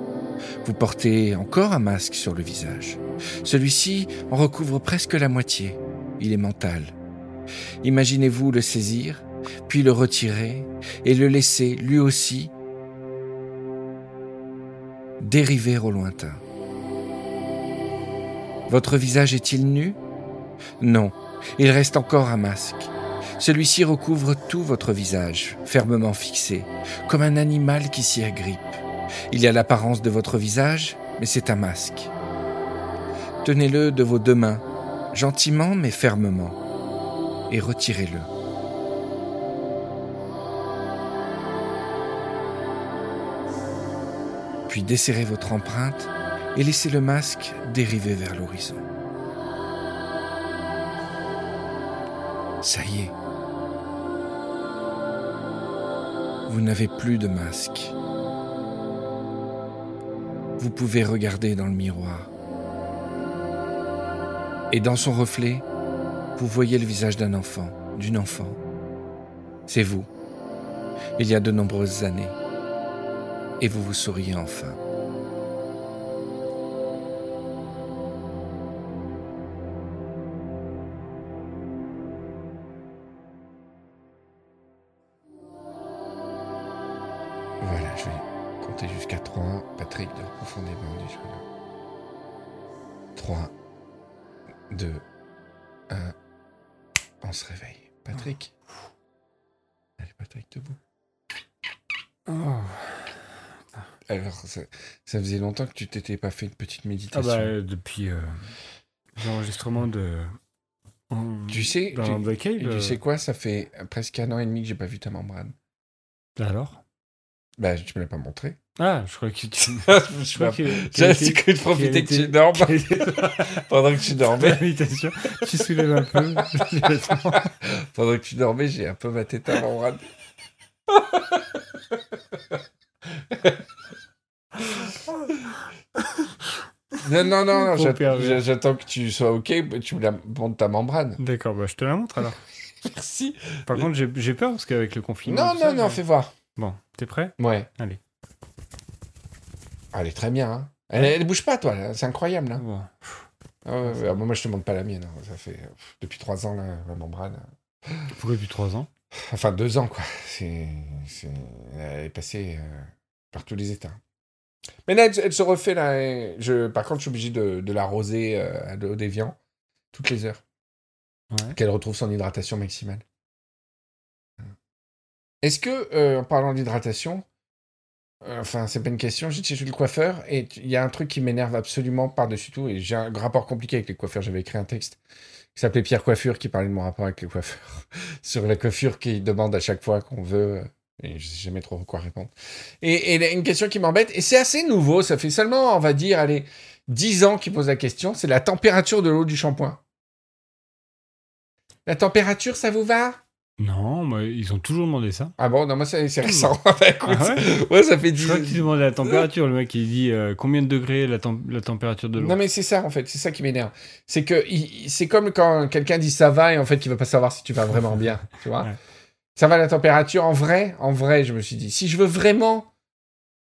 Vous portez encore un masque sur le visage. Celui-ci en recouvre presque la moitié. Il est mental. Imaginez-vous le saisir, puis le retirer et le laisser lui aussi dériver au lointain. Votre visage est-il nu? Non, il reste encore un masque. Celui-ci recouvre tout votre visage, fermement fixé, comme un animal qui s'y agrippe. Il y a l'apparence de votre visage, mais c'est un masque. Tenez-le de vos deux mains, gentiment mais fermement, et retirez-le. Puis desserrez votre empreinte et laissez le masque dériver vers l'horizon. Ça y est. Vous n'avez plus de masque. Vous pouvez regarder dans le miroir. Et dans son reflet, vous voyez le visage d'un enfant, d'une enfant. C'est vous, il y a de nombreuses années. Et vous vous souriez enfin. Profondément déjà. 3, 2, 1. On se réveille. Patrick. Allez, Patrick, debout. Oh. Alors, ça, ça faisait longtemps que tu t'étais pas fait une petite Ah méditation. bah, euh, depuis euh, l'enregistrement de. Tu sais, Dans tu- Cave. Euh, tu sais quoi? Ça fait presque un an et demi que j'ai pas vu ta membrane. Alors? Bah, tu me l'as pas montré. Ah, je crois que tu. je crois que- J'ai cru de profiter que tu dormes pendant que tu dormais. Tu soulèves un peu. Pendant que tu dormais, j'ai un peu ma tête à membrane. non, non, non, non, j'attends que tu sois OK, bah, tu me la montes ta membrane. D'accord, bah je te la montre alors. Merci. Par contre, j'ai peur parce qu'avec le confinement. Non, non, ça, non, fais voir. Bon, t'es prêt? Ouais. Allez. Elle est très bien, hein. Elle, elle bouge pas, toi, c'est incroyable. Hein. Bon. Ah ouais, ouais, ah, moi, je te montre pas la mienne. hein. Ça fait pff, depuis trois ans, là, la membrane. Pourquoi depuis 3 ans? Enfin, deux ans, quoi. C'est, c'est- Elle est passée euh, par tous les états. Mais là, elle, elle se refait, là. et Je... Par contre, je suis obligé de, de l'arroser euh, l'eau déviant toutes les heures. Ouais. Qu'elle retrouve son hydratation maximale. Est-ce que, euh, en parlant d'hydratation, enfin, c'est pas une question, j'ai chez le coiffeur et il y a un truc qui m'énerve absolument par-dessus tout et j'ai un rapport compliqué avec les coiffeurs. J'avais écrit un texte qui s'appelait Pierre Coiffure qui parlait de mon rapport avec les coiffeurs sur la coiffure qui demande à chaque fois qu'on veut. euh, Et je sais jamais trop quoi répondre. Et, et une question qui m'embête, et c'est assez nouveau, ça fait seulement, on va dire, allez, 10 ans qu'il pose la question, c'est la température de l'eau du shampoing. La température, ça vous va? Non, mais ils ont toujours demandé ça. Ah bon, non, moi c'est récent. Bah, écoute, Ah ouais? ouais, ça fait Je 10 crois que tu demandais la température. Le mec, il dit euh, combien de degrés la, tem- la température de l'eau? Non mais c'est ça en fait, c'est ça qui m'énerve. C'est que c'est comme quand quelqu'un dit ça va et en fait il va pas savoir si tu vas vraiment bien, tu vois? Ouais. Ça va la température en vrai, en vrai, je me suis dit si je veux vraiment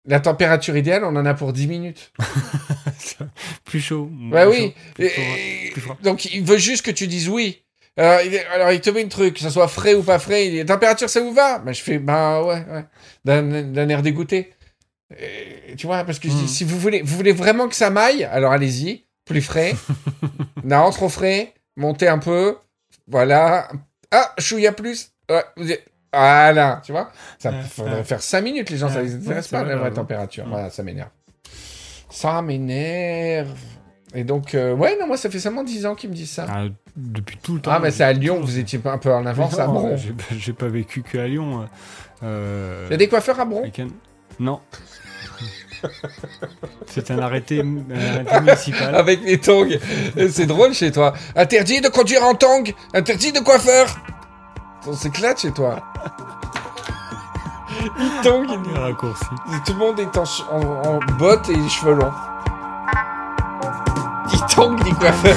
la température idéale, on en a pour 10 minutes. plus chaud. Bah Plus oui. chaud, plus Et- plus donc il veut juste que tu dises oui. Alors il, alors, il te met une truc, que ça soit frais ou pas frais, il dit température ça vous va? Bah je fais bah ouais, ouais. D'un air dégoûté. Et, tu vois, parce que je dis Hmm. si vous voulez, vous voulez vraiment que ça m'aille, alors allez-y, plus frais. non, trop frais, montez un peu. Voilà. Ah, chouïa plus. Ouais, vous êtes- Voilà, tu vois Ça Ouais, faudrait ouais. faire 5 minutes, les gens, ça les intéresse pas, la vraie température. Hmm. Voilà, ça m'énerve. Ça m'énerve. Et donc, euh, ouais, non, moi, ça fait seulement 10 ans qu'ils me disent ça. Ah, depuis tout le temps. Ah, mais c'est à Lyon, vous étiez pas un peu en avance à Bron. j'ai pas- vécu que à Lyon. euh, euh, Il y a des coiffeurs à Bron. Non. C'est un arrêté, un arrêté municipal. avec les tongs. c'est drôle chez toi. Interdit de conduire en tongs, interdit de coiffeur. On s'éclate chez toi. Il tongue, il- raccourci. tout le monde est en, en, en bottes et les cheveux longs. Il tongue, les coiffeurs.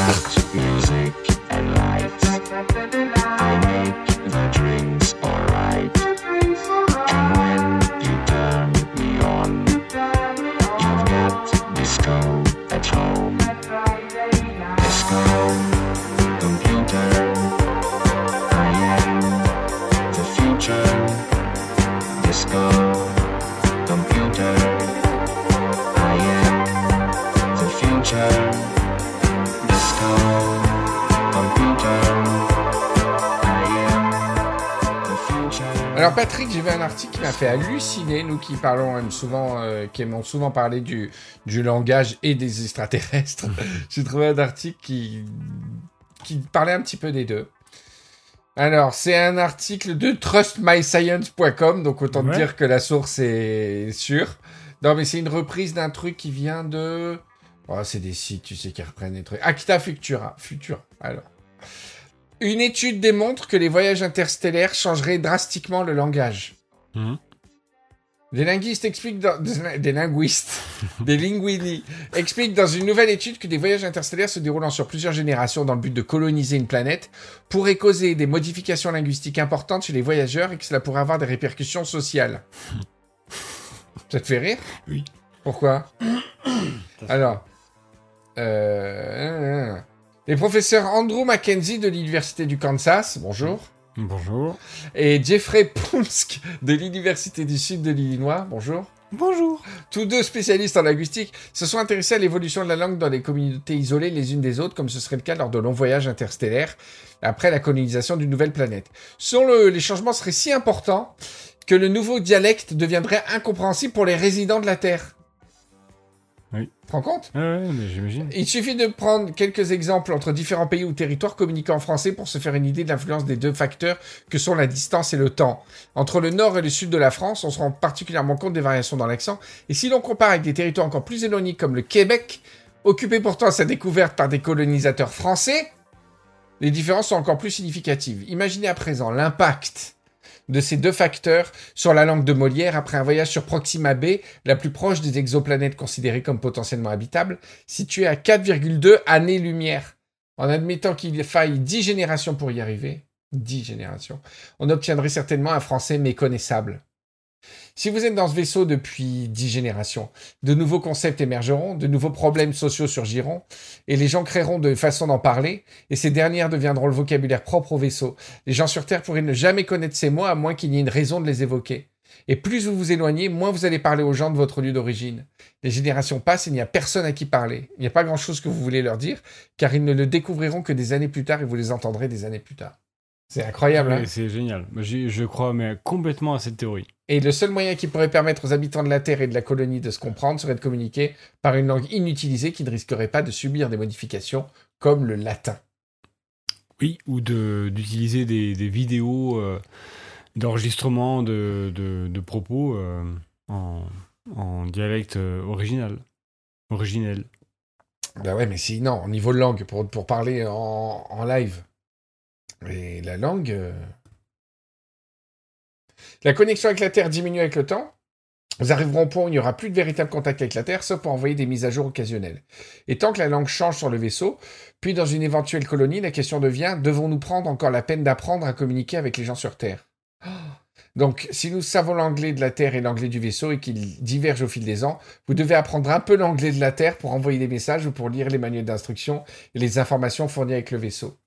Alors Patrick, j'ai vu un article qui m'a fait halluciner, nous qui parlons souvent, euh, qui aimons souvent parler du, du langage et des extraterrestres. j'ai trouvé un article qui, qui parlait un petit peu des deux. Alors, c'est un article de trustmyscience.com, donc autant te dire que la source est sûre. Non, mais c'est une reprise d'un truc qui vient de... Oh, c'est des sites, tu sais, qui reprennent des trucs. Acta Futura. Futura, alors. Une étude démontre que les voyages interstellaires changeraient drastiquement le langage. Mhm. Des linguistes expliquent dans... des- des linguistes, des linguini, expliquent dans une nouvelle étude que des voyages interstellaires se déroulant sur plusieurs générations dans le but de coloniser une planète pourraient causer des modifications linguistiques importantes chez les voyageurs et que cela pourrait avoir des répercussions sociales. Ça te fait rire? Oui. Pourquoi? Alors, euh, les professeurs Andrew Mackenzie de l'Université du Kansas, bonjour, Bonjour. et Jeffrey Punsk de l'Université du Sud de l'Illinois, bonjour. Bonjour. Tous deux spécialistes en linguistique se sont intéressés à l'évolution de la langue dans les communautés isolées les unes des autres, comme ce serait le cas lors de longs voyages interstellaires après la colonisation d'une nouvelle planète. Selon eux, les changements seraient si importants que le nouveau dialecte deviendrait incompréhensible pour les résidents de la Terre. Oui. Tu te rends compte? Mais j'imagine. Il suffit de prendre quelques exemples entre différents pays ou territoires communiquant en français pour se faire une idée de l'influence des deux facteurs que sont la distance et le temps. Entre le nord et le sud de la France, on se rend particulièrement compte des variations dans l'accent. Et si l'on compare avec des territoires encore plus éloignés comme le Québec, occupé pourtant à sa découverte par des colonisateurs français, les différences sont encore plus significatives. Imaginez à présent l'impact de ces deux facteurs sur la langue de Molière après un voyage sur Proxima b, la plus proche des exoplanètes considérées comme potentiellement habitables, située à 4,2 années-lumière. En admettant qu'il faille 10 générations pour y arriver, 10 générations, on obtiendrait certainement un français méconnaissable. Si vous êtes dans ce vaisseau depuis 10 générations, de nouveaux concepts émergeront, de nouveaux problèmes sociaux surgiront, et les gens créeront de façons d'en parler, et ces dernières deviendront le vocabulaire propre au vaisseau. Les gens sur Terre pourraient ne jamais connaître ces mots à moins qu'il n'y ait une raison de les évoquer. Et plus vous vous éloignez, moins vous allez parler aux gens de votre lieu d'origine. Les générations passent il n'y a personne à qui parler. Il n'y a pas grand-chose que vous voulez leur dire, car ils ne le découvriront que des années plus tard et vous les entendrez des années plus tard. C'est incroyable, hein c'est génial. Moi, j'y- Je crois mais complètement à cette théorie. Et le seul moyen qui pourrait permettre aux habitants de la Terre et de la colonie de se comprendre serait de communiquer par une langue inutilisée qui ne risquerait pas de subir des modifications, comme le latin. Oui, ou de- d'utiliser des, des vidéos euh, d'enregistrement de, de- de propos euh, en, en dialecte euh, original. Originel. Bah ouais, mais sinon, au niveau de langue, pour, pour parler en, en live. Et la langue... euh, La connexion avec la Terre diminue avec le temps. Nous arriverons au point où il n'y aura plus de véritable contact avec la Terre, sauf pour envoyer des mises à jour occasionnelles. Et tant que la langue change sur le vaisseau, puis dans une éventuelle colonie, la question devient, devons-nous prendre encore la peine d'apprendre à communiquer avec les gens sur Terre? Donc, si nous savons l'anglais de la Terre et l'anglais du vaisseau et qu'ils divergent au fil des ans, vous devez apprendre un peu l'anglais de la Terre pour envoyer des messages ou pour lire les manuels d'instruction et les informations fournies avec le vaisseau.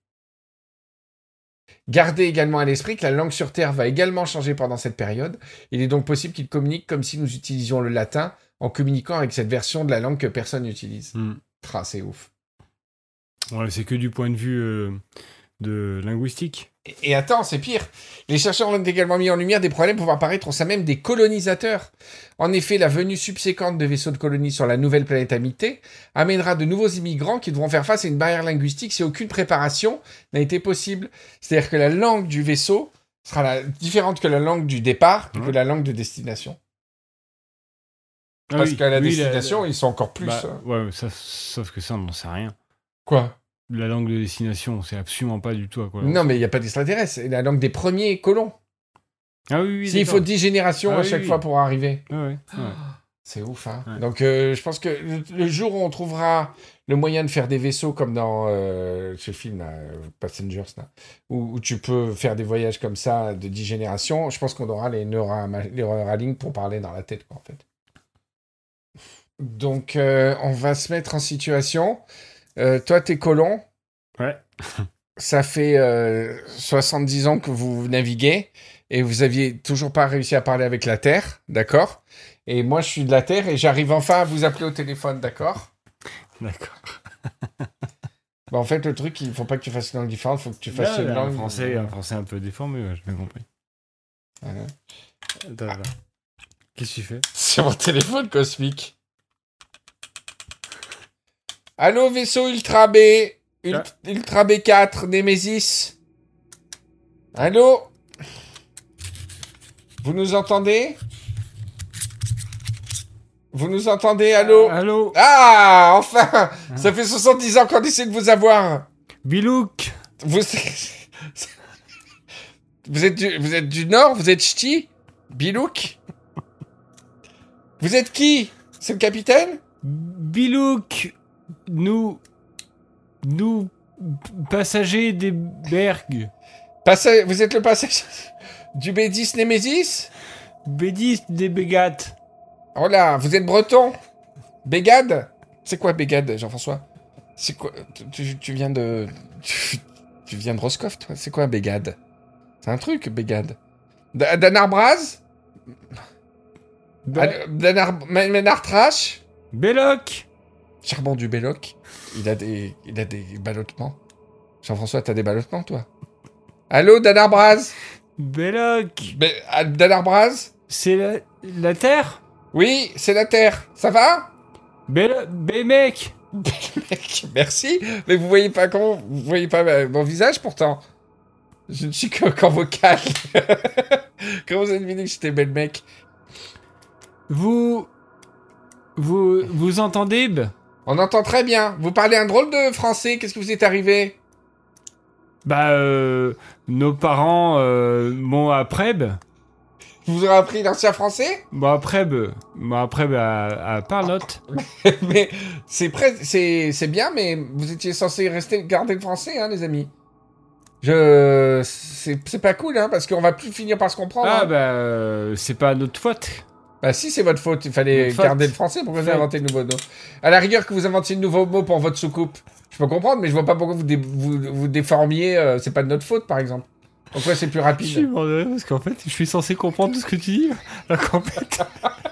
Gardez également à l'esprit que la langue sur Terre va également changer pendant cette période. Il est donc possible qu'ils communiquent comme si nous utilisions le latin en communiquant avec cette version de la langue que personne n'utilise. Hmm. C'est ouf. Ouais, c'est que du point de vue euh, de linguistique. Et- attends, c'est pire. Les chercheurs ont également mis en lumière des problèmes pouvant apparaître au sein même des colonisateurs. En effet, la venue subséquente de vaisseaux de colonies sur la nouvelle planète habitée amènera de nouveaux immigrants qui devront faire face à une barrière linguistique si aucune préparation n'a été possible. C'est-à-dire que la langue du vaisseau sera la- différente que la langue du départ et que Ouais. la langue de destination. Ah Parce oui, qu'à la oui, destination, ils sont encore plus... bah, euh, ouais, ça, sauf que ça, on n'en sait rien. Quoi? La langue de destination, c'est absolument pas du tout à quoi. Non, mais il n'y a pas d'extraterrestres. C'est la langue des premiers colons. Ah oui, oui. S'il faut d'accord. 10 générations Ah à oui, chaque oui. fois pour arriver. Ouais, ouais, ouais. C'est ouf, hein. Ouais. Donc, euh, je pense que le, jour où on trouvera le moyen de faire des vaisseaux comme dans euh, ce film, là, Passengers, là, où, où tu peux faire des voyages comme ça de 10 générations, je pense qu'on aura les, neura, les Neuralink pour parler dans la tête, quoi, en fait. Donc, euh, on va se mettre en situation. Euh, toi, t'es colon. Ouais. Ça fait euh, 70 ans que vous naviguez et vous aviez toujours pas réussi à parler avec la Terre, d'accord? Et moi, je suis de la Terre et j'arrive enfin à vous appeler au téléphone, d'accord? D'accord. Bah, En fait, le truc, il faut pas que tu fasses une langue différente, il faut que tu fasses Là, une là, langue... un français, un français un peu déformé, ouais, j'ai bien compris. Voilà. Qu'est-ce que tu fais? C'est mon téléphone cosmique. Allô, vaisseau Ultra B Ult- Ah. Ultra B4, Nemesis. Allô? Vous nous entendez? Vous nous entendez? Allô? Allô? Ah, enfin! Ça fait 70 ans qu'on essaie de vous avoir. Bilouk. Vous... vous, êtes du... vous êtes du Nord? Vous êtes ch'ti? Bilouk? Vous êtes qui? C'est le capitaine? Bilouk Nous. Nous. Passagers des Bergs. Passa- Vous êtes le passager du B10 Nemesis B10 des Bégates. Oh là, vous êtes breton Bégade? C'est quoi Bégade, Jean-François? C'est quoi tu, viens de... Tu, tu viens de Roscoff, toi? C'est quoi Bégade? C'est un truc, Bégade. Da- Danarbraz? Be- Ad- Danar... Men- Menartrash? Belloc Du Belloc. Il a des, il a des ballottements. Jean-François, t'as des ballottements, toi? Allô, Danarbraz Belloc Be- ah, Danarbraz C'est la, la Terre? Oui, c'est la Terre. Ça va? Bel, bel mec Mec, merci. Mais vous voyez pas comment Vous voyez pas euh, mon visage pourtant Je ne suis que qu'en vocal. comment vous avez deviné que j'étais bel mec? Vous. Vous. Vous entendez B? On entend très bien. Vous parlez un drôle de français. Qu'est-ce qui vous est arrivé? Bah, euh, nos parents euh, m'ont B. Vous aurez appris l'ancien français? Bon, après B. Bon, après B à, à Parlotte. Mais c'est c'est c'est bien, mais vous étiez censé rester garder le français, hein, les amis. Je c'est c'est pas cool, hein, parce qu'on va plus finir par se comprendre. Ah, hein. bah, euh, c'est pas notre faute. Bah si, c'est votre faute. Il fallait faute. garder le français. Pourquoi vous avez inventé de nouveaux mots À la rigueur que vous inventiez de nouveaux mots pour votre soucoupe, je peux comprendre, mais je vois pas pourquoi vous dé- vous, vous déformiez. euh, c'est pas de notre faute, par exemple. Pourquoi c'est plus Je suis rapide mort de rire parce qu'en fait, je suis censé comprendre tout ce que tu dis. Alors qu'en fait,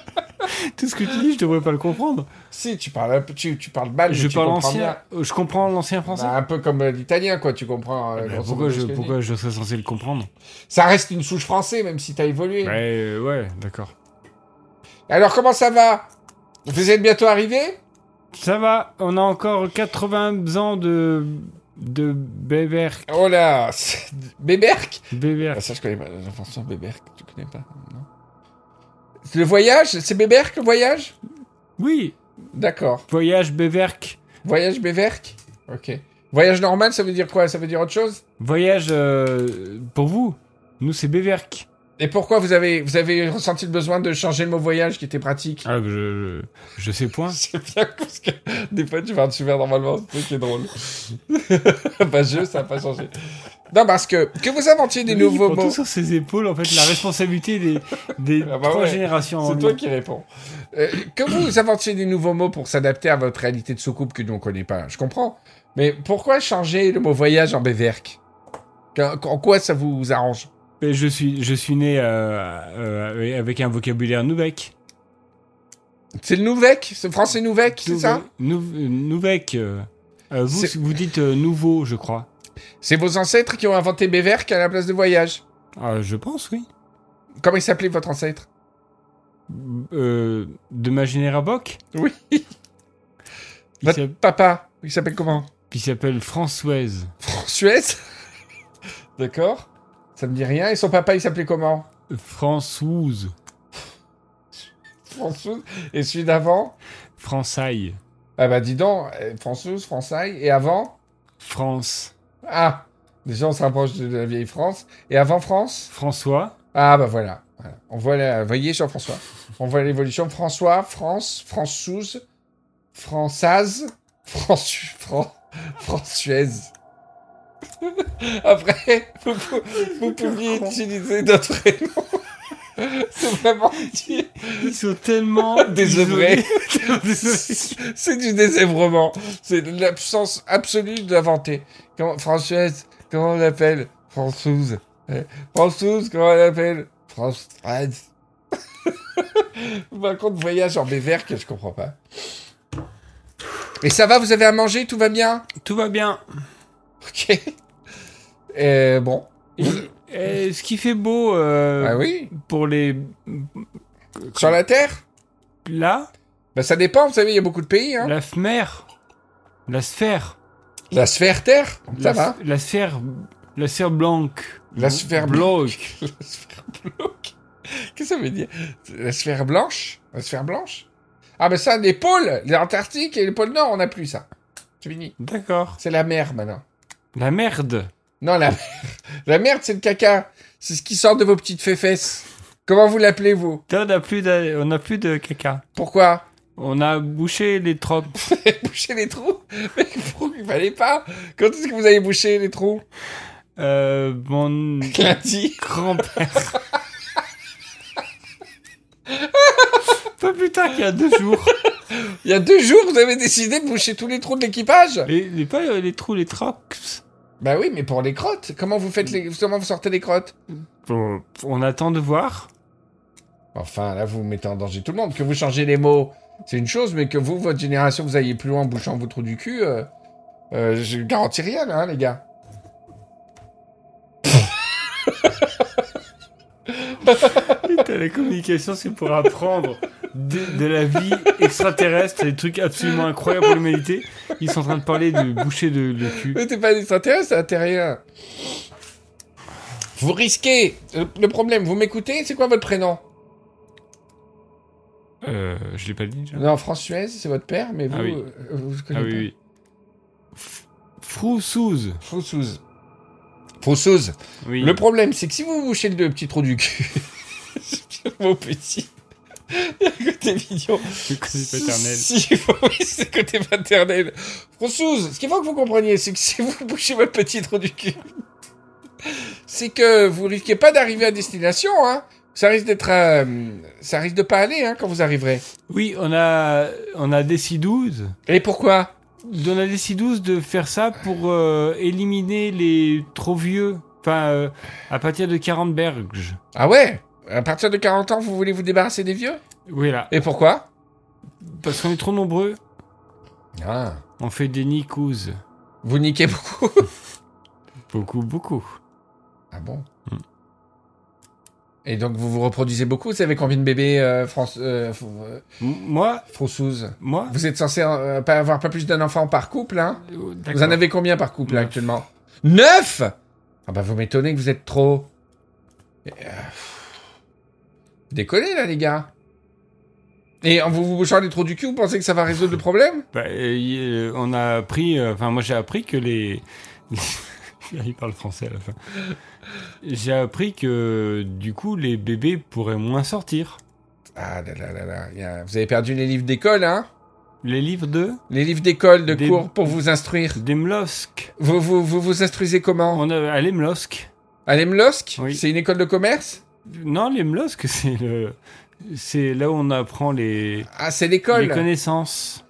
tout ce que tu dis, je devrais pas le comprendre. Si, tu parles un peu, tu, tu parles mal, mais Je tu parle comprends ancien. bien. euh, Je comprends l'ancien français. Bah, un peu comme euh, l'italien, quoi. Tu comprends. euh, Bah, grosso pourquoi, modo je, ce que pourquoi dis. je serais censé le comprendre? Ça reste une souche français, même si t'as évolué. Ouais, euh, ouais, d'accord. Alors, comment ça va? Vous êtes bientôt arrivé? Ça va, on a encore 80 ans de. de Béberk. Oh là Béberk ah, Béberk? Ça, je connais pas. Attention, Béberk, tu connais pas non? Le voyage C'est Béberk, le voyage? Oui, D'accord. voyage Béberk. Voyage Béverk Ok. Voyage normal, ça veut dire quoi? Ça veut dire autre chose? Voyage euh, pour vous. Nous, c'est Béverk. Et pourquoi vous avez, vous avez ressenti le besoin de changer le mot voyage qui était pratique Ah, je, je, je sais point. C'est bien parce que des fois tu vas super normalement, c'est qui est drôle. bah je, ça n'a pas changé. Non, parce que que vous inventiez des Lui, il nouveaux prend mots. tout sur ses épaules, en fait, la responsabilité des, des Ah bah trois ouais, générations en C'est toi qui réponds. Euh, que vous inventiez des nouveaux mots pour s'adapter à votre réalité de soucoupe que nous on connaît pas, je comprends. Mais pourquoi changer le mot voyage en béverk en, quoi ça vous arrange? Je suis, je suis né euh, euh, avec un vocabulaire nouvec. C'est le nouvec? C'est français nouvec, c'est ça? Nou- Nouvec. euh, vous, dites nouveau, je crois. C'est vos ancêtres qui ont inventé béverk à la place de voyage? Ah, je pense, oui. Comment il s'appelait votre ancêtre? Euh, de ma généraboc Oui. Il Votre papa, il s'appelle comment? Il s'appelle Françoise. Suez D'accord. Ça me dit rien. Et son papa, il s'appelait comment Françoise. François. Et celui d'avant Fransaille. Ah bah dis donc, euh, Françoise, Françaille. Et avant France. Ah Déjà, on se rapproche de la vieille France. Et avant France François. Ah bah voilà. Voilà. On voit la... Vous voyez, Jean-François On voit l'évolution. François, France, Françoise, Française, Françu... Fran... Françoise. Après, vous, pou- vous pouviez utiliser d'autres prénoms. C'est vraiment Ils sont tellement Désœuvrés. C'est du désèvrement. C'est de l'absence absolue d'inventer. Comment, Françoise, comment on l'appelle? Françoise. Eh, Françoise, comment on l'appelle? Françoise. Par contre, voyage en béverque, je comprends pas. Et ça va, vous avez à manger, tout va bien? Tout va bien. Ok. Bon. Et, et ce qui fait beau euh, Ah oui pour les Sur la Terre? Là, Bah ça dépend, vous savez, il y a beaucoup de pays. Hein. la mer, la sphère, La sphère Terre, ça la, va la sphère, la sphère blanche, La sphère blanche. La sphère blanche. Qu'est-ce que ça veut dire? La sphère blanche? La sphère blanche? Ah, mais ça, les pôles L'Antarctique et le pôle Nord, on n'a plus ça. C'est fini. D'accord. C'est la mer maintenant. La merde. Non, la. La merde, c'est le caca. C'est ce qui sort de vos petites fesses. Comment vous l'appelez, vous? On n'a plus de, on a plus de caca. Pourquoi? On a bouché les tropes. Boucher les trous? Mais il fallait pas? Quand est-ce que vous avez bouché les trous? Euh, mon Lundi. grand-père. Pas plus tard qu'il y a deux jours. Il y a deux jours, vous avez décidé de boucher tous les trous de l'équipage? Les, les, pas les trous, les trocs. Bah oui, mais pour les crottes. Comment vous faites les... Comment vous sortez les crottes? Bon, on attend de voir. Enfin, là, vous mettez en danger tout le monde. Que vous changez les mots, c'est une chose, mais que vous, votre génération, vous alliez plus loin en bouchant vos trous du cul, euh, euh, je garantis rien, là, hein, les gars. La communication, c'est pour apprendre de, de la vie extraterrestre, des trucs absolument incroyables pour l'humanité. Ils sont en train de parler de boucher de, de cul. Mais t'es pas un extraterrestre, c'est un terrien. Vous risquez. Le, problème, vous m'écoutez? C'est quoi votre prénom? Euh, je l'ai pas dit déjà. Non, Françoise, c'est votre père, mais vous, Ah oui. euh, vous Ah connaissez oui, oui. F- Froussouz. Froussouz. Froussouz. Oui. Le problème, c'est que si vous bouchez le petit trou du cul, mon petit. Il y a un côté mignon. Le côté paternel. Si, oui, c'est le côté paternel. Françoise, ce qu'il faut que vous compreniez, c'est que si vous bouchez votre petit trou du cul, c'est que vous risquez pas d'arriver à destination, hein. Ça risque d'être, euh, ça risque de pas aller, hein, quand vous arriverez. Oui, on a, on a décidé 12. Et pourquoi? On a décidé 12 de faire ça pour euh, éliminer les trop vieux. Enfin, euh, à partir de 40 berges. Ah ouais? À partir de 40 ans, vous voulez vous débarrasser des vieux? Oui, là. Et pourquoi? Parce qu'on est trop nombreux. Ah. On fait des nicous. Vous niquez beaucoup? Beaucoup, beaucoup. Ah bon? Hmm. Et donc vous vous reproduisez beaucoup? Vous savez combien de bébés euh, France, euh, euh, moi, Françoise? moi. Vous êtes censé euh, pas avoir pas plus d'un enfant par couple, hein? Vous en avez combien par couple là, actuellement? Neuf Ah bah vous m'étonnez que vous êtes trop. Décollez là les gars. Et en vous vous bouchant les trous du cul, vous pensez que ça va résoudre le problème? Bah, euh, on a appris, euh, enfin moi j'ai appris que les... Il parle français à la fin. J'ai appris que du coup les bébés pourraient moins sortir. Ah là là là là, vous avez perdu les livres d'école, hein? Les livres de? Les livres d'école, de Des- cours pour vous instruire. des Mlosk. Vous vous, vous, vous instruisez comment? On a à les Mlosk. À l'EMLOSC Oui. C'est une école de commerce? Non, les Mlosk, c'est le c'est là où on apprend les, Ah, c'est les l'école connaissances.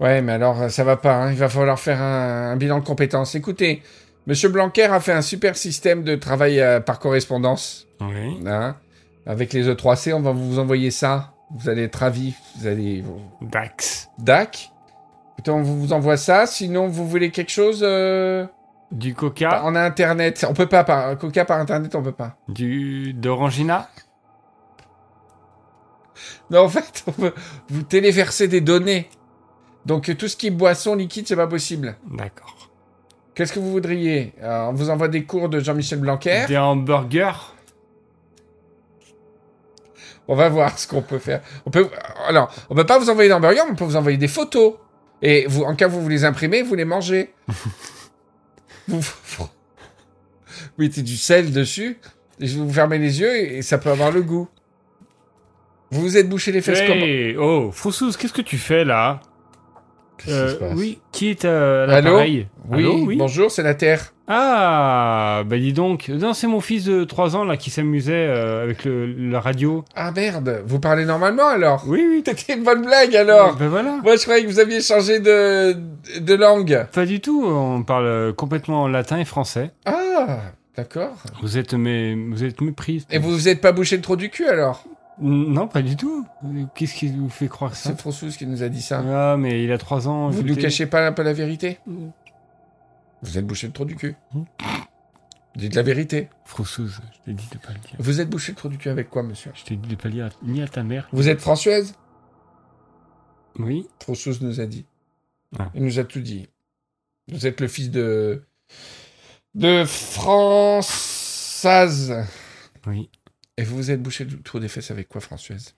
Ouais, mais alors, ça va pas. hein. Il va falloir faire un, un bilan de compétences. Écoutez, Monsieur Blanquer a fait un super système de travail euh, par correspondance. Oui. hein. Avec les E3C, on va vous envoyer ça. Vous allez être ravis. Vous allez... Dax. DAC. Écoutez, on vous envoie ça. Sinon, vous voulez quelque chose euh, Du coca, On a Internet. On peut pas. Par... Coca par Internet, on peut pas. du d'orangina. Mais en fait, on peut... vous téléversez des données. Donc, tout ce qui est boisson liquide, c'est pas possible. D'accord. Qu'est-ce que vous voudriez? Euh, On vous envoie des cours de Jean-Michel Blanquer. Des hamburgers. On va voir ce qu'on peut faire. On peut, alors, on peut pas vous envoyer d'hamburgers, mais on peut vous envoyer des photos. Et vous, en cas où vous les imprimez, vous les mangez. vous, mettez du sel dessus, et vous fermez les yeux et, ça peut avoir le goût. Vous vous êtes bouché les fesses Hey, oh, Froussouz, qu'est-ce que tu fais là comment Euh, Oui, qui est à Allô l'appareil? Oui, oui. bonjour, c'est la Terre. Ah, bah dis donc. Non, c'est mon fils de 3 ans là qui s'amusait euh, avec le, la radio. Ah merde, vous parlez normalement alors? Oui, oui. C'était une bonne blague alors Ben voilà. Moi je croyais que vous aviez changé de, de langue. Pas du tout. On parle euh, complètement latin et français. Ah, d'accord. Vous êtes mais vous êtes mépris. Et vous vous êtes pas bouché le trou du cul alors? Non, pas du tout. Qu'est-ce qui vous fait croire ça? C'est François qui nous a dit ça. Ah, mais il a 3 ans. Vous nous écoutez. cachez pas un peu la vérité? Mm. Vous êtes bouché le trou du cul. Mm. Dites la vérité. Froussouz, je t'ai dit de pas le dire. Vous êtes bouché le trou du cul avec quoi, monsieur? Je t'ai dit de pas le dire ni à ta mère. Vous êtes Françoise? Oui. Françoise nous a dit. Ah. Il nous a tout dit. Vous êtes le fils de. de Françoise. Oui. Et vous vous êtes bouché le trou des fesses avec quoi, Françoise?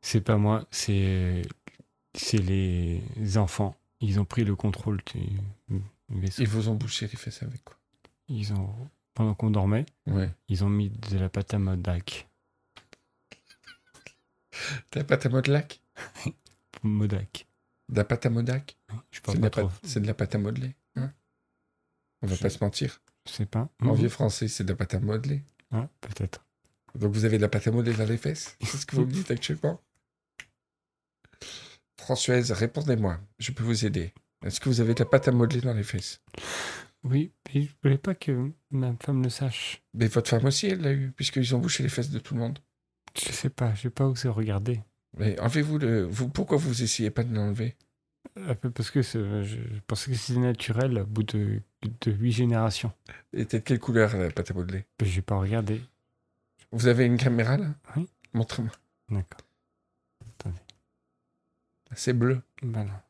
C'est pas moi, c'est c'est les enfants. Ils ont pris le contrôle. Ils vous ont bouché les fesses avec quoi Ils ont pendant qu'on dormait, Ouais. ils ont mis de la pâte à Modak. De la pâte à modelak Modak. De la pâte à modac? C'est de, pâte- de la pâte à modeler. Hein? On va Je- pas se mentir. Je sais pas. En vieux français, c'est de la pâte à modeler. Ah, peut-être. Donc vous avez de la pâte à modeler dans les fesses? C'est ce que vous me dites actuellement? Françoise, répondez-moi. Je peux vous aider. Est-ce que vous avez de la pâte à modeler dans les fesses? Oui, mais je voulais pas que ma femme le sache. Mais votre femme aussi, elle l'a eu, puisqu'ils ont bouché les fesses de tout le monde. Je sais pas, je sais pas où c'est regarder. Mais enlevez-vous le... Vous, pourquoi vous essayez pas de l'enlever? Parce que je je pensais que c'était naturel au bout de, de 8 générations. Et de quelle couleur la pâte à modeler? Mais j'ai pas regardé. Vous avez une caméra là? Montre-moi. D'accord. C'est bleu. Voilà.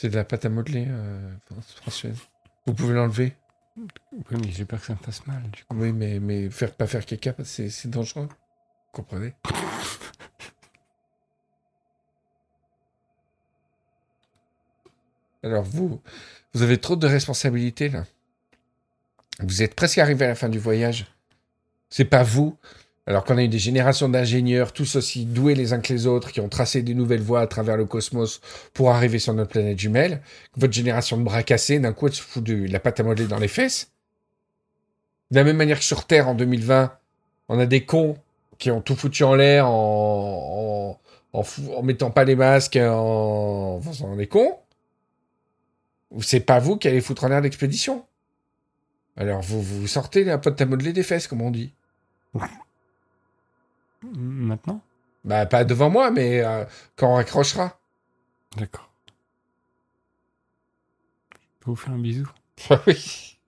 C'est de la pâte à modeler euh, française. Vous pouvez l'enlever Oui, mais j'ai peur que ça me fasse mal, du coup. Oui, mais, mais faire, pas faire caca, c'est- c'est dangereux. Vous comprenez? Alors vous, vous avez trop de responsabilités là. Vous êtes presque arrivé à la fin du voyage. C'est pas vous. Alors qu'on a eu des générations d'ingénieurs, tous aussi doués les uns que les autres, qui ont tracé des nouvelles voies à travers le cosmos pour arriver sur notre planète jumelle. Votre génération de bras cassés, d'un coup, elle se fout de la pâte à modeler dans les fesses. De la même manière que sur Terre en 2020, on a des cons qui ont tout foutu en l'air en, en, mettant pas les masques, en, en faisant les cons. C'est pas vous qui allez foutre en l'air l'expédition. Alors vous, vous sortez la pâte à modeler des fesses, comme on dit. Maintenant? Bah pas devant moi, mais euh, quand on raccrochera. D'accord. Je peux vous faire un bisou? Oui.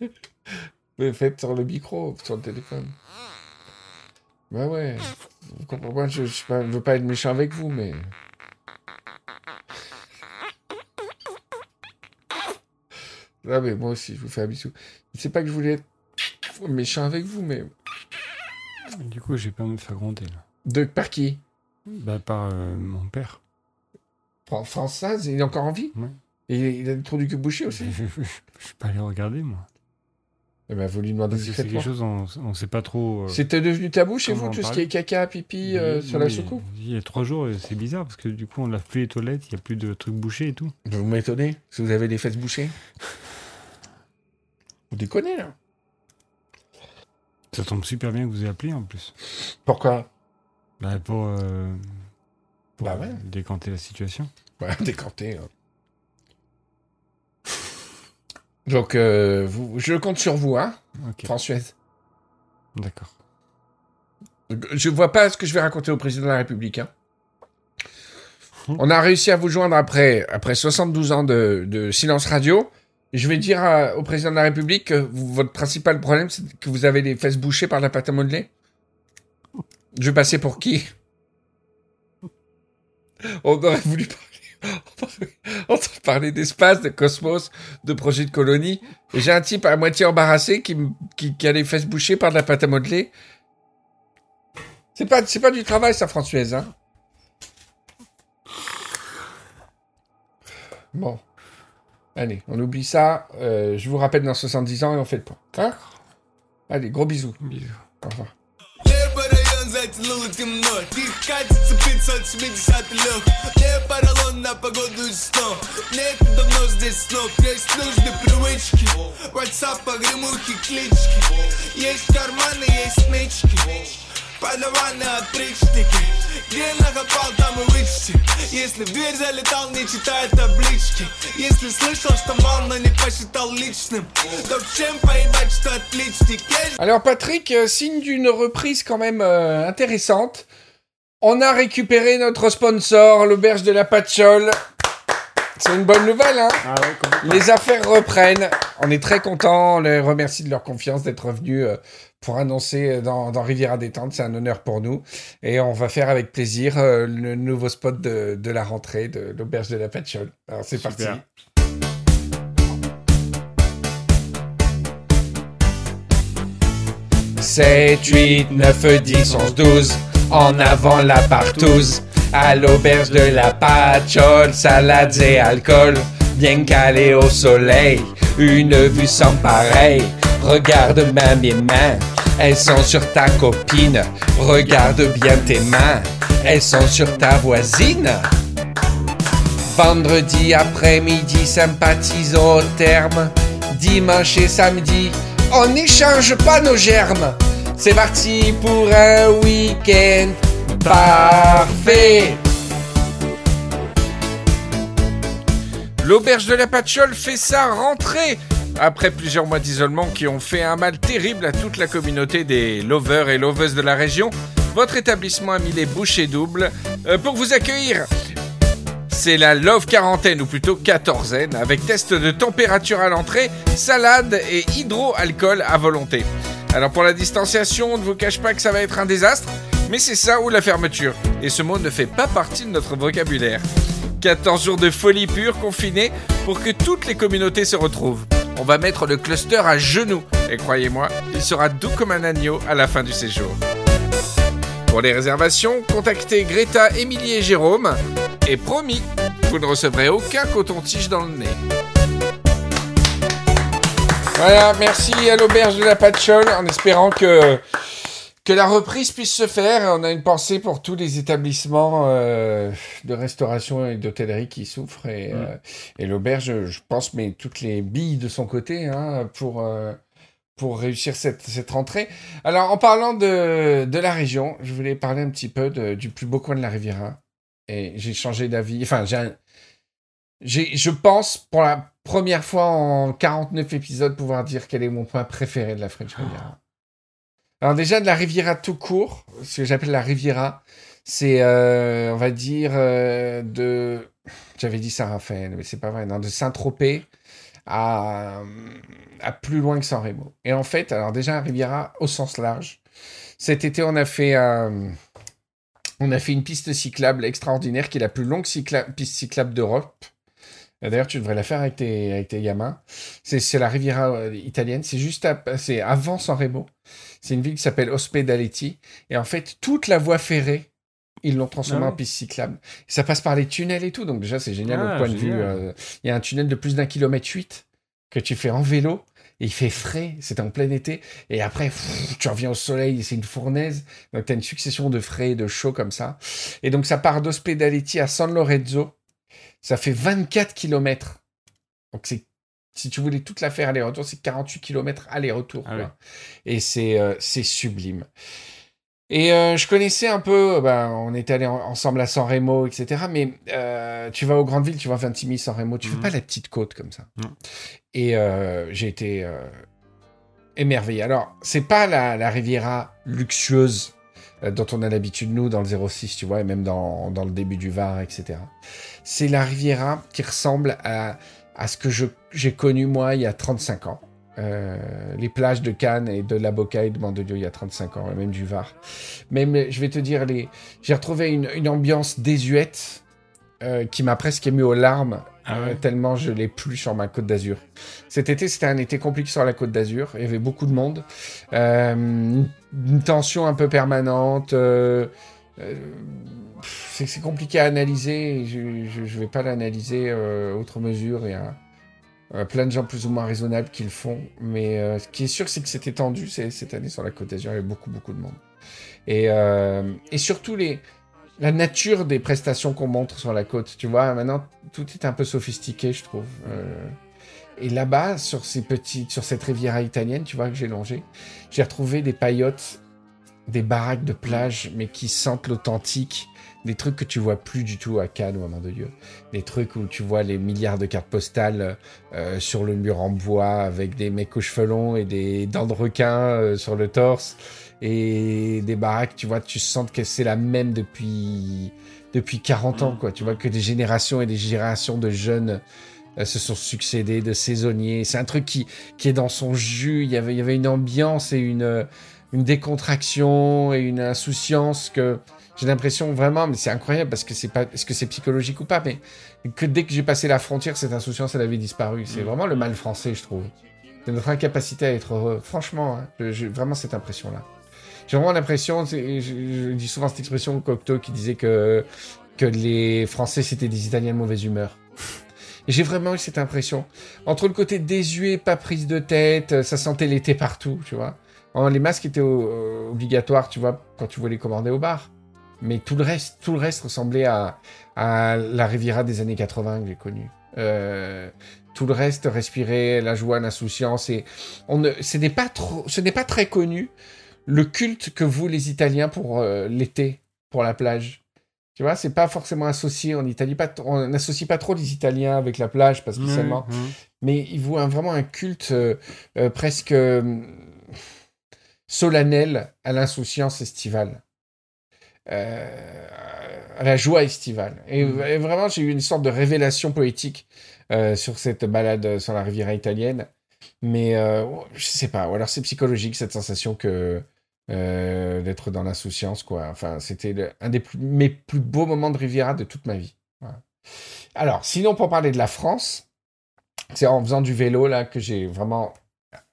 Mais faites sur le micro, sur le téléphone. Bah ouais. Vous comprenez pas, je, je veux pas être méchant avec vous, mais. Ah mais moi aussi, je vous fais un bisou. C'est pas que je voulais être méchant avec vous, mais. Du coup, j'ai de me faire gronder, là. De par qui? Bah, par euh, mon père. Fran- Françoise, il est encore en vie? Ouais. Et il a le trou du cul bouché aussi? Je suis pas allé regarder, moi. Eh ben, vous lui demandez que c'est quelque chose, on, on sait pas trop... euh, C'était devenu tabou chez vous, tout ce qui est caca, pipi euh, oui, sur la soucoupe? Il y a trois jours, c'est bizarre, parce que du coup, on lave plus les toilettes, il y a plus de trucs bouchés et tout. Vous m'étonnez Si vous avez les fesses bouchées Vous déconnez, là Ça tombe super bien que vous ayez appelé, en plus. Pourquoi? Bah, pour... euh, pour Bah ouais. décanter la situation. Ouais, décanté. hein. Donc, euh, vous, je compte sur vous, hein, Ok, Françoise. d'accord. Je vois pas ce que je vais raconter au président de la République. hein. On a réussi à vous joindre après, après 72 ans de, de silence radio. Je vais dire au président de la République que votre principal problème, c'est que vous avez les fesses bouchées par la pâte à modeler. Je vais passer pour qui? On aurait voulu parler, d'espace, de cosmos, de projets de colonie. J'ai un type à moitié embarrassé qui, a les fesses bouchées par de la pâte à modeler. C'est pas, c'est pas du travail, ça, Françoise, hein. Bon. Allez, on oublie ça. Euh, je vous rappelle dans 70 ans et on fait le point. Hein Allez, gros bisous. Bisous. Au revoir. Небо район затянуло темно Тихо катится 570 лег Небо ролон на погоду и снов Нет давно здесь снов Есть нужды привычки Ватсап, погремухи, клички Есть карманы, есть нычки Подаваны опричники Где накопал, там и вычти Если в дверь залетал, не читая таблички Если слышал, что мал, но не посчитал личным То в чем поебать, что отличник Есть Alors, Patrick, euh, signe d'une reprise quand même euh, intéressante. On a récupéré notre sponsor, l'auberge de la Patchole. C'est une bonne nouvelle, hein Ah ouais, complètement. Les affaires reprennent. On est très contents. On les remercie de leur confiance d'être revenus euh, pour annoncer euh, dans, dans Riviera Détente. C'est un honneur pour nous. Et on va faire avec plaisir euh, le nouveau spot de, de la rentrée de l'auberge de la Patchole. Alors c'est parti. 7, 8, 9, 10, 11, 12. En avant la partouze. À l'auberge de la patchole, salades et alcool. Bien calé au soleil, une vue sans pareil. Regarde ma mes mains, elles sont sur ta copine. Regarde bien tes mains, elles sont sur ta voisine. Vendredi après-midi, sympathisons au terme. Dimanche et samedi, on n'échange pas nos germes. C'est parti pour un week-end parfait. L'auberge de la Patchole fait sa rentrée après plusieurs mois d'isolement qui ont fait un mal terrible à toute la communauté des lovers et loveuses de la région. Votre établissement a mis les bouchées doubles euh, pour vous accueillir. C'est la Love quarantaine ou plutôt quatorzaine avec test de température à l'entrée, salade et hydroalcool à volonté. Alors pour la distanciation, on ne vous cache pas que ça va être un désastre, Mais c'est ça ou la fermeture. Et ce mot ne fait pas partie de notre vocabulaire. 14 jours de folie pure confinés pour que toutes les communautés se retrouvent. On va mettre le cluster à genoux. Et croyez-moi, il sera doux comme un agneau à la fin du séjour. Pour les réservations, contactez Greta, Émilie et Jérôme. Et promis, vous ne recevrez aucun coton-tige dans le nez. Voilà, merci à l'auberge de la Patchole, en espérant que, que la reprise puisse se faire. On a une pensée pour tous les établissements euh, de restauration et d'hôtellerie qui souffrent. Et, euh, et l'auberge, je pense, met toutes les billes de son côté hein, pour, euh, pour réussir cette, cette rentrée. Alors, en parlant de, de la région, je voulais parler un petit peu de- du plus beau coin de la Riviera. Et j'ai changé d'avis. Enfin, j'ai un- j'ai, je pense, pour la première fois en 49 épisodes, pouvoir dire quel est mon point préféré de la French Riviera. Alors déjà, de la Riviera tout court, ce que j'appelle la Riviera, c'est, euh, on va dire, euh, de... J'avais dit Saint-Raphaël, mais c'est pas vrai, de Saint-Tropez à, à plus loin que San Remo. Et en fait, alors déjà, Riviera au sens large. Cet été, on a fait... euh, on a fait une piste cyclable extraordinaire qui est la plus longue piste cyclable d'Europe. Euh, D'ailleurs, tu devrais la faire avec tes, gamins. C'est la Riviera euh, italienne. C'est juste à- avant San Remo. C'est une ville qui s'appelle Ospedaletti. Et en fait, toute la voie ferrée, ils l'ont transformée Ah ouais. en piste cyclable. Ça passe par les tunnels et tout. Donc déjà, c'est génial Ah, au point de vue. euh, Il y a un tunnel de plus d'un kilomètre huit que tu fais en vélo. Et il fait frais, c'est en plein été. Et après, pff, tu reviens au soleil, c'est une fournaise. Donc, tu as une succession de frais et de chauds comme ça. Et donc, ça part d'Ospedaletti à San Lorenzo. Ça fait 24 km. Donc, c'est, si tu voulais toute la faire aller-retour, c'est 48 km aller-retour. Ah. Et c'est, euh, c'est sublime. Et euh, je connaissais un peu, euh, ben, on était allés en- ensemble à San Remo, etc. Mais euh, tu vas aux grandes villes, tu vas à Ventimille, San Remo, tu fais Mhm. pas la petite côte comme ça. Et j'ai été émerveillé. Alors, c'est pas la, la Riviera luxueuse dont on a l'habitude, nous, dans le 06, tu vois, et même dans, dans le début du Var, etc. C'est la Riviera qui ressemble à, à ce que j'ai connu, moi, il y a 35 ans. Euh, les plages de Cannes et de La Boca et de Mandelieu il y a 35 ans, et même du Var. Même, je vais te dire, les... j'ai retrouvé une, une ambiance désuète euh, qui m'a presque ému aux larmes, Ah euh, tellement je l'ai plus sur ma côte d'Azur. Cet été, c'était un été compliqué sur la côte d'Azur. Il y avait beaucoup de monde. Une tension un peu permanente. Euh, euh, c'est compliqué à analyser. Je ne vais pas l'analyser euh, outre mesure. Il y a euh, plein de gens plus ou moins raisonnables qui le font. Mais euh, ce qui est sûr, c'est que c'était tendu cette année sur la côte d'Azur. Il y avait beaucoup, beaucoup de monde. Et, euh, surtout, la nature des prestations qu'on montre sur la côte. Tu vois, maintenant, tout est un peu sophistiqué, je trouve. Euh, et là-bas, sur cette riviera italienne, tu vois, que j'ai longée, j'ai retrouvé des paillotes, des baraques de plage, mais qui sentent l'authentique. Des trucs que tu vois plus du tout à Cannes ou à Mandelieu. Des trucs où tu vois les milliards de cartes postales euh, sur le mur en bois avec des mecs aux cheveux longs et des dents de requin euh, sur le torse. Et des baraques, tu vois, tu sens que c'est la même depuis, depuis 40 ans, quoi. Tu vois que des générations et des générations de jeunes euh, se sont succédés, de saisonniers. C'est un truc qui, qui est dans son jus. Il y avait, il y avait une ambiance et une, euh, une décontraction et une insouciance que j'ai l'impression vraiment, mais c'est incroyable parce que c'est pas, est-ce que c'est psychologique ou pas, mais que dès que j'ai passé la frontière, cette insouciance, elle avait disparu. C'est vraiment le mal français, je trouve. C'est notre incapacité à être heureux. Franchement, hein, j'ai vraiment cette impression-là. J'ai vraiment l'impression, je, je dis souvent cette expression au Cocteau qui disait que, que les Français c'était des Italiens de mauvaise humeur. J'ai vraiment eu cette impression. Entre le côté désuet, pas prise de tête, ça sentait l'été partout, tu vois. Oh, les masques étaient euh, obligatoires, tu vois, quand tu voulais commander au bar. Mais tout le reste, tout le reste ressemblait à, à la Riviera des années 80 que j'ai connue. Euh, tout le reste respirait la joie, l'insouciance et on ne, ce n'est pas trop, ce n'est pas très connu le culte que vous les Italiens pour euh, l'été, pour la plage. Tu vois, c'est pas forcément associé en Italie. Pas, on n'associe pas trop les Italiens avec la plage, pas spécialement. Ouais. Mais ils vouent un- vraiment un culte euh, presque solennel à l'insouciance estivale. Euh, à la joie estivale. Et, et vraiment, j'ai eu une sorte de révélation poétique euh, sur cette balade sur la riviera italienne. Mais euh, je sais pas, ou alors c'est psychologique cette sensation que euh, d'être dans l'insouciance, quoi. Enfin, c'était un des plus- mes plus beaux moments de Riviera de toute ma vie. Voilà. Alors, sinon, pour parler de la France, c'est en faisant du vélo, là, que j'ai vraiment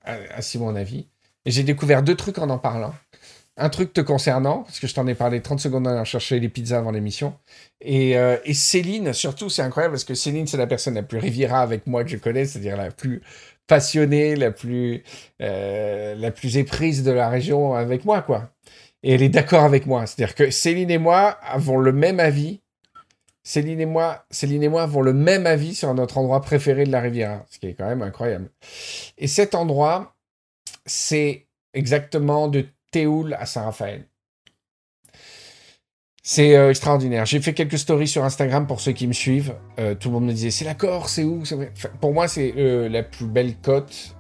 assis mon avis. J'ai découvert deux trucs en en parlant. Un truc te concernant, parce que je t'en ai parlé 30 secondes en allant chercher les pizzas avant l'émission. Et, euh, et Céline, surtout, c'est incroyable, parce que Céline, c'est la personne la plus Riviera avec moi que je connais, c'est-à-dire la plus passionnée, la plus, euh, la plus éprise de la région avec moi, quoi. Et elle est d'accord avec moi. C'est-à-dire que Céline et moi avons le même avis. Céline et moi, Céline et moi avons le même avis sur notre endroit préféré de la Riviera, ce qui est quand même incroyable. Et cet endroit, c'est exactement de Théoul à Saint-Raphaël. C'est euh, extraordinaire. J'ai fait quelques stories sur Instagram pour ceux qui me suivent. Euh, tout le monde me disait c'est la Corse, c'est où? Pour moi, c'est euh, la plus belle côte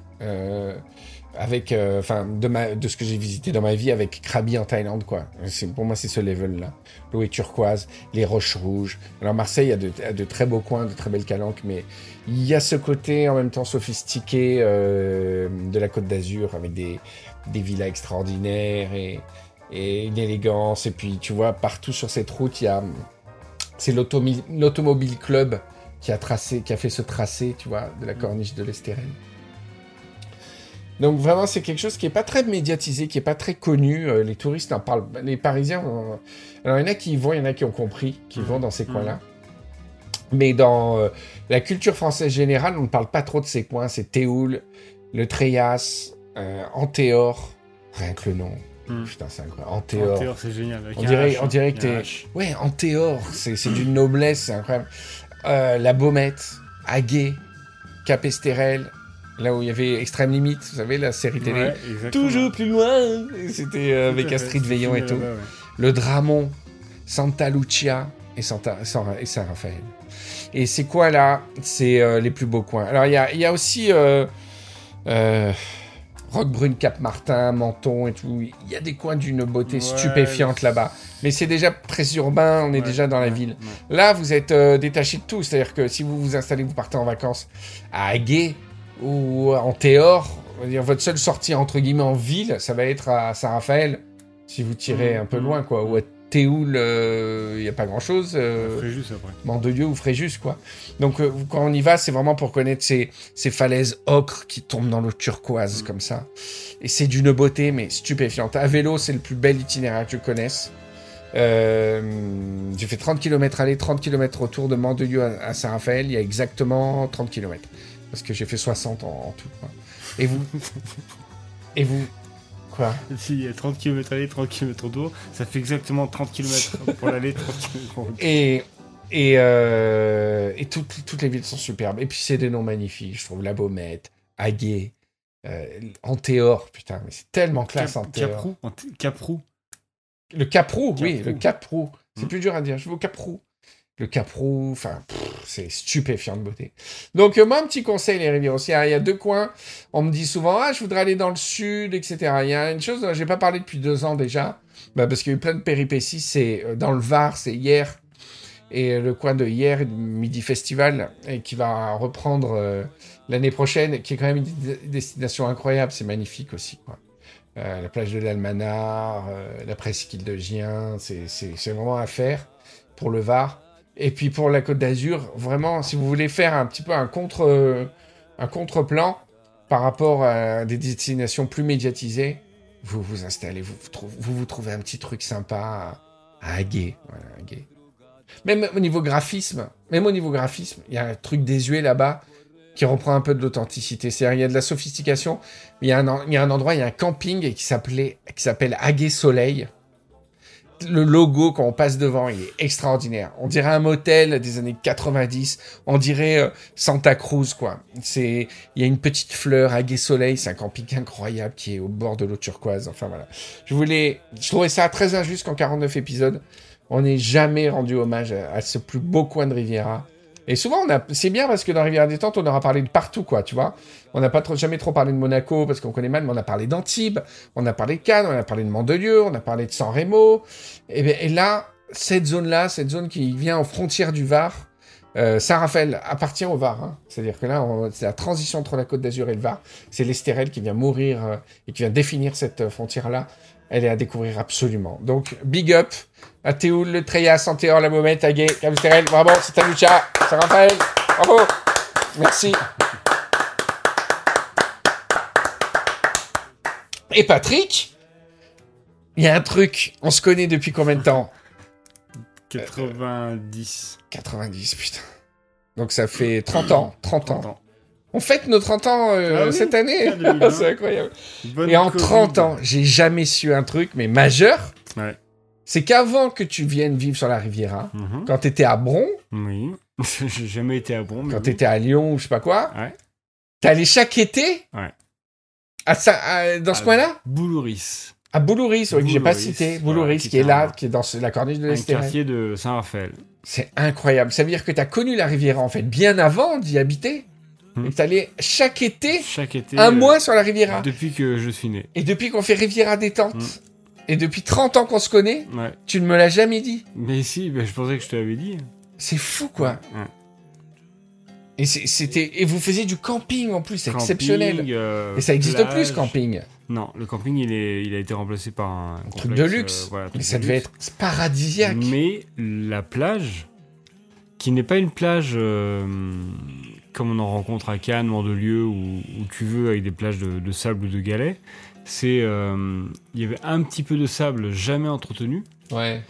avec, euh, enfin, de, ma, de ce que j'ai visité dans ma vie avec Krabi en Thaïlande, quoi. Pour moi, c'est ce level-là. L'eau est turquoise, les roches rouges. Alors Marseille a de, a de très beaux coins, de très belles calanques, mais il y a ce côté en même temps sophistiqué euh, de la Côte d'Azur avec des, des villas extraordinaires et, et une élégance. Et puis, tu vois, partout sur cette route, il y a. C'est l'Automobile Club qui a tracé, qui a fait ce tracé, tu vois, de la corniche de l'Estérel. Donc vraiment, c'est quelque chose qui est pas très médiatisé, qui est pas très connu. Euh, les touristes en parlent. Les Parisiens, euh, alors il y en a qui y vont, il y en a qui ont compris, qui vont dans ces coins-là. Mais dans euh, la culture française générale, on ne parle pas trop de ces coins. C'est Théoul, le Tréas, euh, Antéor, rien que le nom. Mm. Putain, c'est incroyable. Antéor. Antéor, c'est génial. On dirait, H, on dirait que t'es. Ouais, Antéor, c'est d'une noblesse, c'est incroyable. La Baumette, Aguet, Cap Estérel, là où il y avait Extrême Limite, vous savez, la série télé. Ouais. Toujours plus loin C'était euh, avec Astrid Veillon et tout. ouais. Le Dramont, Santa Lucia et, Santa, San- et Saint-Raphaël. Et c'est quoi là? C'est euh, les plus beaux coins. Alors il y a, y a aussi euh, euh, Roquebrune, Cap-Martin, Menton et tout. Il y a des coins d'une beauté Ouais, stupéfiante là-bas. Mais c'est déjà très urbain, on est Ouais, déjà dans la ouais, ville. Là, vous êtes euh, détaché de tout. C'est-à-dire que si vous vous installez, vous partez en vacances à Aguet ou en Théor, on va dire votre seule sortie entre guillemets en ville, ça va être à Saint-Raphaël, si vous tirez Mhm, un peu mhm. loin, quoi. Ou à Théoul, il n'y a pas grand-chose. euh, Fréjus après. Mandelieu ou Fréjus, quoi. Donc, euh, quand on y va, c'est vraiment pour connaître ces, ces falaises ocre qui tombent dans l'eau turquoise, comme ça. Et c'est d'une beauté, mais stupéfiante. À vélo, c'est le plus bel itinéraire que je connaisse. Euh, j'ai fait 30 km aller, 30 km retour de Mandelieu à, à Saint-Raphaël. Il y a exactement 30 km. Parce que j'ai fait 60 en, en tout. quoi. Et vous Et vous Quoi a 30 km aller, 30 km retour, ça fait exactement 30 km pour l'aller, 30 km pour le retour. Et, et, euh, et toutes, toutes les villes sont superbes. Et puis c'est des noms magnifiques, je trouve. La Baumette, Aguet, euh, Antéor, putain, mais c'est tellement classe Cap- Antéor. Caprou, Caprou. Le Caprou, oui, le Caprou. C'est Mm. plus dur à dire, je vais au Caprou. Le Caprou, enfin, c'est stupéfiant de beauté. Donc, euh, moi, un petit conseil, les rivières. Il y a deux coins. On me dit souvent, ah, je voudrais aller dans le sud, etc. Il y a une chose dont j'ai pas parlé depuis deux ans déjà, bah, parce qu'il y a eu plein de péripéties. C'est euh, dans le Var, c'est hier. Et euh, le coin de hier, Midi Festival, et qui va reprendre euh, l'année prochaine, qui est quand même une destination incroyable. C'est magnifique aussi, quoi. Euh, la plage de l'Almanar, euh, la presqu'île de Gien, c'est vraiment à faire pour le Var. Et puis pour la Côte d'Azur, vraiment, si vous voulez faire un petit peu un contre euh, un contre-plan par rapport à des destinations plus médiatisées, vous vous installez, vous vous, trou- vous, trouvez un petit truc sympa à, à. Voilà. Même au niveau graphisme, même au niveau graphisme, il y a un truc désuet là-bas qui reprend un peu de l'authenticité. C'est-à-dire, il y a de la sophistication, il y a un, y a un endroit, il y a un camping qui s'appelait, qui s'appelle Aguet Soleil. Le logo, quand on passe devant, il est extraordinaire. On dirait un motel des années 90. On dirait euh, Santa Cruz, quoi. C'est, il y a une petite fleur, Aguet Soleil. C'est un camping incroyable qui est au bord de l'eau turquoise. Enfin, voilà. Je voulais, je trouvais ça très injuste qu'en 49 épisodes, on n'ait jamais rendu hommage à, à ce plus beau coin de Riviera. Et souvent, on a... c'est bien parce que dans Riviera Détente, on aura parlé de partout, quoi, tu vois. On n'a pas trop, jamais trop parlé de Monaco parce qu'on connaît mal, mais on a parlé d'Antibes, on a parlé de Cannes, on a parlé de Mandelieu, on a parlé de San Remo. Et, ben- et là, cette zone-là, cette zone qui vient aux frontières du Var, Euh, Saint-Raphaël appartient au Var. hein. C'est-à-dire que là, on- c'est la transition entre la Côte d'Azur et le Var. C'est l'Estérel qui vient mourir euh, et qui vient définir cette euh, frontière-là. Elle est à découvrir absolument. Donc, big up à Théoul, le Treya, Santéor, la Momette, Aguet, Cap-Estérel. Bravo, c'est à Lucha. Saint-Raphaël. Bravo. Merci. Et Patrick, il y a un truc. On se connaît depuis combien de temps? 90. 90, putain. Donc ça fait 30 ans. 30 30 ans. ans. On fête nos 30 ans euh, Ah oui, cette année. en 2020. c'est incroyable. Bonne Et en Covid. 30 ans, j'ai jamais su un truc, mais majeur. Ouais. C'est qu'avant que tu viennes vivre sur la Riviera, Mhm. quand t'étais à Bron, Oui. J'ai jamais été à Bon. mais quand oui. t'étais à Lyon ou je sais pas quoi, Ouais. t'allais chaque été Ouais. à dans ce À coin-là? Boulouris. À Boulouris, oui, que j'ai pas cité. Boulouris, qui qui est là, un- qui est dans la corniche de Un l'Estérel. quartier de Saint-Raphaël. C'est incroyable. Ça veut dire que t'as connu la Riviera, en fait, bien avant d'y habiter. Hmm. Et t'allais chaque été, Chaque été. un euh, mois sur la Riviera. Depuis que je suis né. Et depuis qu'on fait Riviera détente, Hmm. Et depuis 30 ans qu'on se connaît, Ouais. tu ne me l'as jamais dit. Mais si, ben, je pensais que je te l'avais dit. C'est fou, quoi. Ouais. Et c'était et vous faisiez du camping en plus, c'est exceptionnel. euh, Et ça existe plage. plus, camping. Non, le camping, il, est, il a été remplacé par un, Un truc de luxe. euh, voilà, Mais ça de devait luxe. être paradisiaque. Mais la plage, qui n'est pas une plage euh, comme on en rencontre à Cannes, Mandelieu, ou où tu veux, avec des plages de, de sable ou de galets, c'est euh, il y avait un petit peu de sable jamais entretenu, Ouais.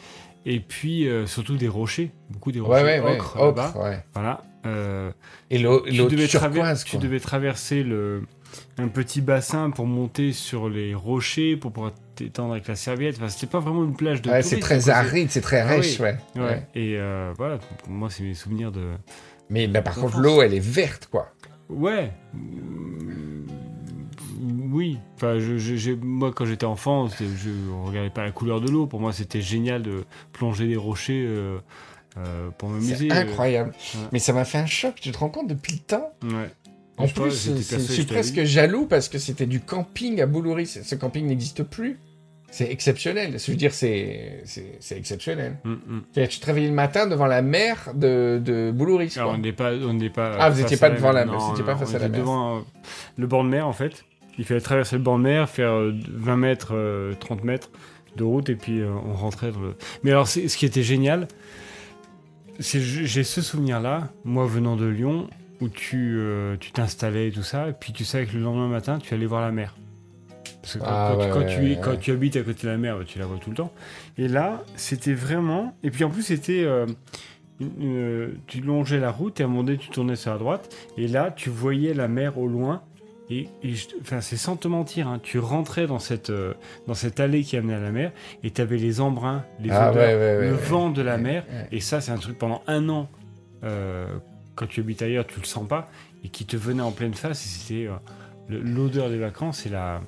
et puis euh, surtout des rochers, beaucoup des rochers Ouais, ouais, ocre là-bas. Voilà. euh, Et l'eau turquoise, tu devais traverser le, un petit bassin pour monter sur les rochers, pour pouvoir t'étendre avec la serviette. Enfin, c'était pas vraiment une plage de Ouais, c'est très aride, c'est très Ah rêche, oui. ouais. Ouais. Et voilà, pour moi, c'est mes souvenirs de. Mais bah, par contre, l'eau, elle est verte, quoi. Ouais. Oui. Enfin, je, moi, quand j'étais enfant, je regardais pas la couleur de l'eau. Pour moi, c'était génial de plonger des rochers euh, euh, pour m'amuser. C'est incroyable. ouais. Mais ça m'a fait un choc, tu te rends compte, depuis le temps? Euh, Ouais. En Je plus, je suis presque jaloux parce que c'était du camping à Boulouris. Ce camping n'existe plus. C'est exceptionnel. Je veux dire, c'est exceptionnel. Mm, mm. C'est-à-dire, Tu te réveillais le matin devant la mer de, de Boulouris. Alors, quoi. on n'est pas, on n'est pas. Ah, vous face étiez à pas devant la mer. vous étiez Non, pas face on à la mer. devant euh, le bord de mer en fait. Il fallait traverser le bord de mer, faire euh, 20 mètres, euh, 30 mètres de route et puis euh, on rentrait dans le. Mais alors, ce qui était génial, c'est j'ai ce souvenir-là, moi venant de Lyon, où tu euh, tu t'installais et tout ça, et puis tu savais que le lendemain matin, tu allais voir la mer. Parce que quand, Ah, quand- ouais, quand ouais, tu, ouais, quand tu habites à côté de la mer, tu la vois tout le temps. Et là, c'était vraiment. Et puis en plus, c'était. euh, tu longeais la route et à un moment donné, tu tournais sur la droite. Et là, tu voyais la mer au loin. Et, et je- enfin, c'est sans te mentir, hein, tu rentrais dans cette, euh, dans cette allée qui amenait à la mer et tu avais les embruns, les Ah, odeurs, ouais, ouais, ouais, le vent de la mer. Et ça, c'est un truc pendant un an, euh, quand tu habites ailleurs, tu le sens pas, et qui te venait en pleine face. Et c'était euh, l'odeur des vacances et la,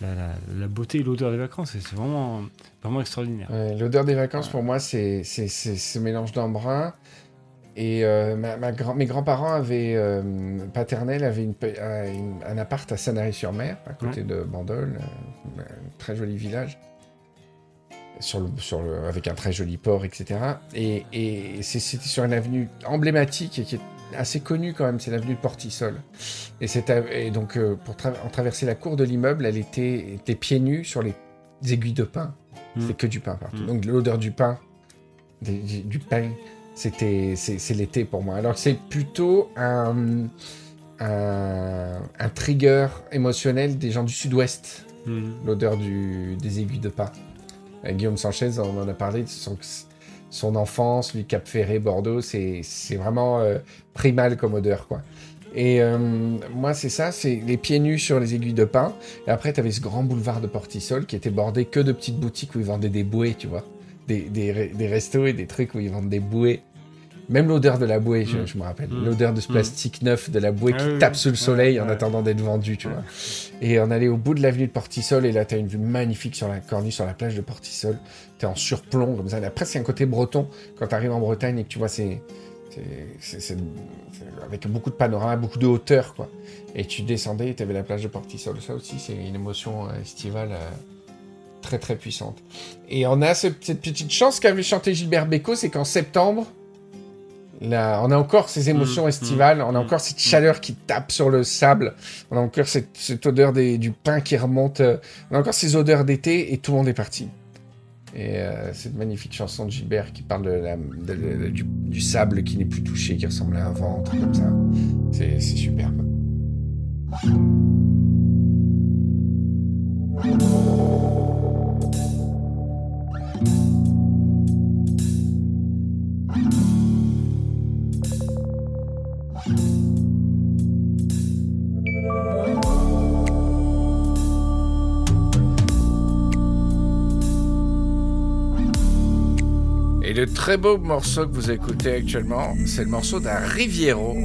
la, la- la beauté et l'odeur des vacances. C'est vraiment, vraiment extraordinaire. L'odeur des vacances, pour moi, c'est ce mélange d'embrun. Et euh, ma, ma grand- mes grands-parents avaient, euh, paternels avaient une un, une- un appart à Sanary-sur-Mer, à côté de Bandol, euh, un très joli village, sur le, sur le, avec un très joli port, etc. Et, c'était sur une avenue emblématique et qui est assez connue quand même, c'est l'avenue de Portisol. Et, et donc, euh, pour tra- en traverser la cour de l'immeuble, elle était, était pieds nus sur les aiguilles de pain. Mm. C'était que du pain partout. Mm. Donc l'odeur du pain, des- du pain, c'était c'est l'été pour moi. Alors c'est plutôt un, un, un trigger émotionnel des gens du sud-ouest, Mhm. l'odeur du- des aiguilles de pain. Euh, Guillaume Sanchez, on en a parlé, son, son enfance, lui Cap Ferré, Bordeaux, c'est vraiment euh, primal comme odeur, quoi. Et euh, moi, c'est ça, c'est les pieds nus sur les aiguilles de pain. Et après, tu avais ce grand boulevard de Portisol qui était bordé que de petites boutiques où ils vendaient des bouées, tu vois. Des, des, des restos et des trucs où ils vendent des bouées. Même l'odeur de la bouée, je, Mm. je me rappelle. Mm. L'odeur de ce Mm. plastique neuf de la bouée Ah qui tape sous le soleil en attendant d'être vendu, tu vois. Et on allait au bout de l'avenue de Portisol et là, tu as une vue magnifique sur la corniche, sur la plage de Portisol. Tu es en surplomb, comme ça. Il y a presque un côté breton quand tu arrives en Bretagne et que tu vois ces. c'est- c'est- avec beaucoup de panorama, beaucoup de hauteur, quoi. Et tu descendais et tu avais la plage de Portisol. Ça aussi, c'est une émotion euh, estivale euh, très très puissante. Et on a ce- cette petite chance qu'avait chanté Gilbert Bécaud, c'est qu'en septembre, Là, on a encore ces émotions Mm, estivales, mm, on a mm, encore cette mm. chaleur qui tape sur le sable, on a encore cette, cette odeur des- du pain qui remonte, euh, on a encore ces odeurs d'été et tout le monde est parti. Et euh, cette magnifique chanson de Gilbert qui parle de la- de- de- du, du sable qui n'est plus touché, qui ressemble à un ventre, comme ça. C'est superbe. Le très beau morceau que vous écoutez actuellement, c'est le morceau d'un Riviero.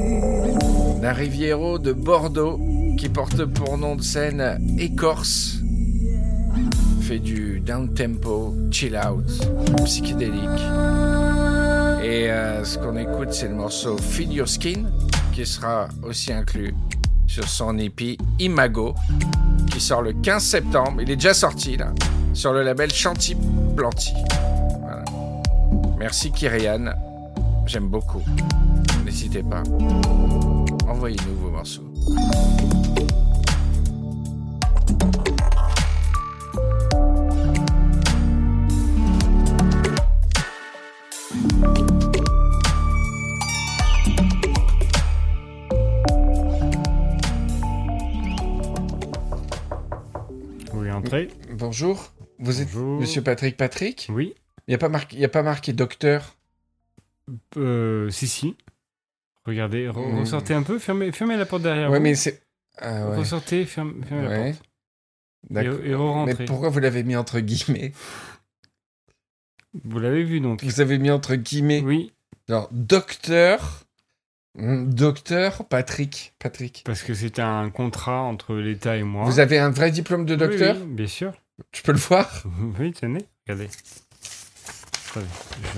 D'un Riviero de Bordeaux qui porte pour nom de scène Écorce. Fait du down tempo, chill out, psychédélique. Et euh, ce qu'on écoute, c'est le morceau Feel Your Skin qui sera aussi inclus sur son EP Imago qui sort le 15 septembre. Il est déjà sorti là, sur le label Chanty Planty. Merci Kyrian, j'aime beaucoup. N'hésitez pas. Envoyez-nous vos morceaux. Bonjour, vous êtes Bonjour. Monsieur Patrick Patrick? Oui. Il n'y a, pas marqué- y a pas marqué docteur Euh, si, si. Regardez, re- Mm. ressortez un peu, fermez, fermez la porte derrière Ouais, vous. mais c'est. Ah ouais. Ressortez, fermez, fermez la porte. D'accord. Et, et. Mais pourquoi vous l'avez mis entre guillemets Vous l'avez vu donc Vous avez mis entre guillemets. Oui, Alors, docteur. Hmm, Docteur Patrick. Patrick. parce que c'était un contrat entre l'État et moi. Vous avez un vrai diplôme de docteur oui, Bien sûr. Je peux le voir Oui, tenez, regardez. Attendez,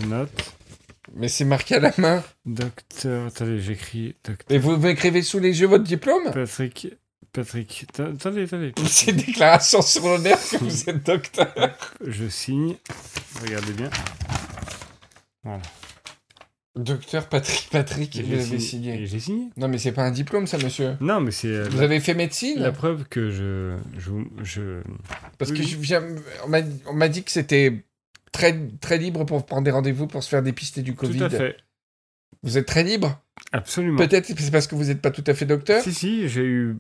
je note. Mais c'est marqué à la main. Docteur, attendez, j'écris docteur Et vous m'écrivez sous les yeux votre diplôme? Patrick. Patrick, attendez, attendez. C'est une déclaration sur l'honneur que vous êtes docteur. Je signe. Regardez bien. Voilà. Docteur Patrick Patrick, vous avez signé. j'ai signé. Non, mais c'est pas un diplôme, ça, monsieur. Non, mais c'est euh, Vous la, avez fait médecine? la preuve que je. je, je... Parce Oui, que je on m'a dit que c'était très, très libre pour prendre des rendez-vous pour se faire dépister du Covid. Tout à fait. Vous êtes très libre? Absolument. Peut-être que c'est parce que vous n'êtes pas tout à fait docteur? Si, si, j'ai eu,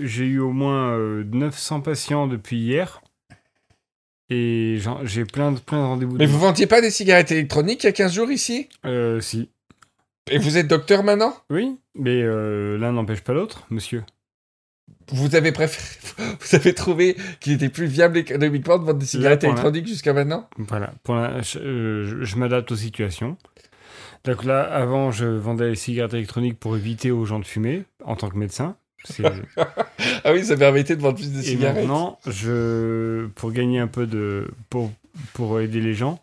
j'ai eu au moins euh, 900 patients depuis hier. Et j'ai plein de, plein de rendez-vous. Mais de- vous vendiez pas des cigarettes électroniques il y a 15 jours ici? Euh, si. Et vous êtes docteur maintenant? Oui, mais euh, l'un n'empêche pas l'autre, monsieur. Vous avez préféré, vous avez trouvé qu'il était plus viable économiquement de vendre des cigarettes la- électroniques jusqu'à maintenant? Voilà, pour la- je, euh, je- m'adapte aux situations. Donc là, avant, je vendais les cigarettes électroniques pour éviter aux gens de fumer, en tant que médecin. Ah oui, ça permettait de vendre plus de Et cigarettes. maintenant, je, pour gagner un peu de. Pour, pour aider les gens,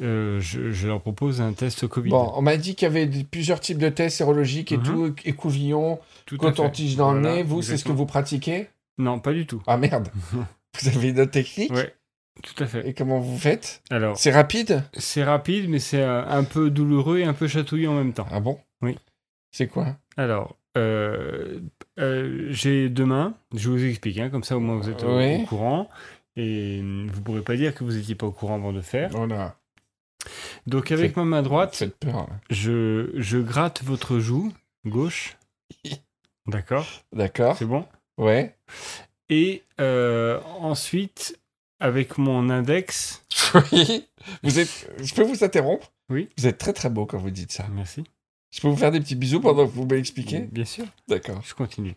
euh, je, je leur propose un test Covid. Bon, on m'a dit qu'il y avait plusieurs types de tests sérologiques et Mhm. tout, écouvillon, coton-tige dans le nez. Vous, c'est ce que vous pratiquez? Non, pas du tout. Ah merde Vous avez une autre technique? Ouais, tout à fait. Et comment vous faites? Alors, C'est rapide? c'est rapide, mais c'est euh, un peu douloureux et un peu chatouillant en même temps. Ah bon? Oui. C'est quoi? Alors, euh, euh, j'ai deux mains. Je vous explique, hein, comme ça au moins vous êtes au, Oui. au courant. Et euh, vous pourrez pas dire que vous n'étiez pas au courant avant de faire. Voilà. Donc avec ma main droite, peur. là. je, je gratte votre joue gauche. D'accord, D'accord. c'est bon? Ouais. Et euh, ensuite, avec mon index, Oui. Vous êtes... Je peux vous interrompre? Oui. Vous êtes très très beau quand vous dites ça. merci. Je peux vous faire des petits bisous pendant que vous m'expliquez? Bien sûr. D'accord. Je continue.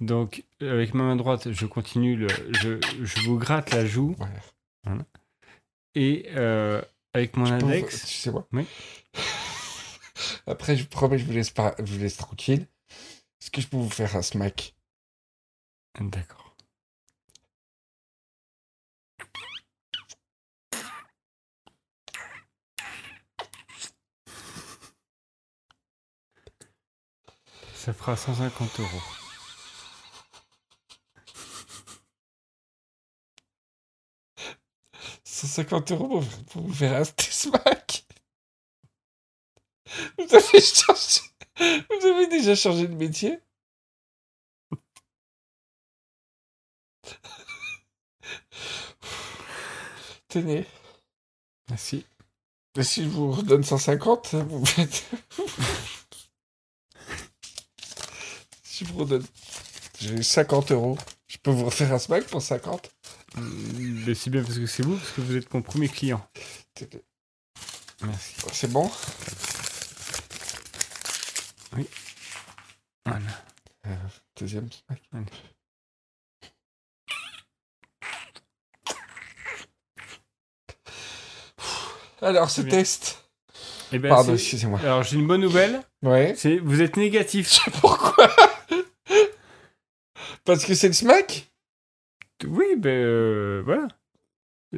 Donc, avec ma main droite, je continue, le, je, je vous gratte la joue. Voilà. Et euh, avec mon Je peux index, Tu sais quoi Oui. Après, je vous promets, je vous laisse, pas... je vous laisse tranquille. Est-ce que je peux vous faire un smack d'accord. Ça fera 150 euros. « 150 euros pour, vous faire un smack Vous avez changé... Vous avez déjà changé de métier Tenez. Merci. Et si je vous redonne 150, vous faites... si je vous redonne... J'ai 50 euros. Je peux vous refaire un smack pour 50 Mm, Mais c'est bien parce que c'est vous, parce que vous êtes mon premier client. Merci. C'est bon Voilà. Deuxième smack. Allez. Alors, ce test. Eh ben, Pardon, excusez-moi. Alors j'ai une bonne nouvelle, Ouais. c'est vous êtes négatif. Pourquoi? Parce que c'est le smack? Oui, ben euh, voilà.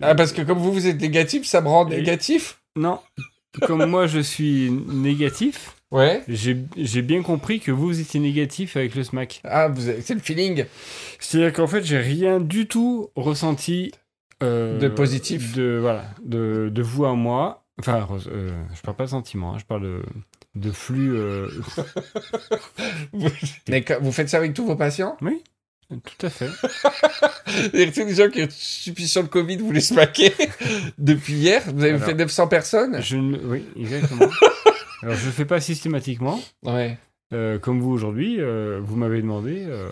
Ah, parce que comme vous, vous êtes négatif, ça me rend Et- négatif? Non, comme moi je suis négatif, Ouais. j'ai bien compris que vous étiez négatif avec le smack. Ah, c'est le feeling. C'est-à-dire qu'en fait j'ai rien du tout ressenti euh, De positif. de voilà de, de vous à moi. Enfin, euh, je parle pas de sentiment, hein, je parle de, de flux. euh, Vous, mais que- vous faites ça avec tous vos patients? Tout à fait. Les gens qui ont suspicion de Covid, vous les smaquez depuis hier. Vous avez Alors. fait 900 personnes? Je ne, oui, exactement. Alors je le fais pas systématiquement. Ouais. Euh, comme vous aujourd'hui, euh, vous m'avez demandé, euh,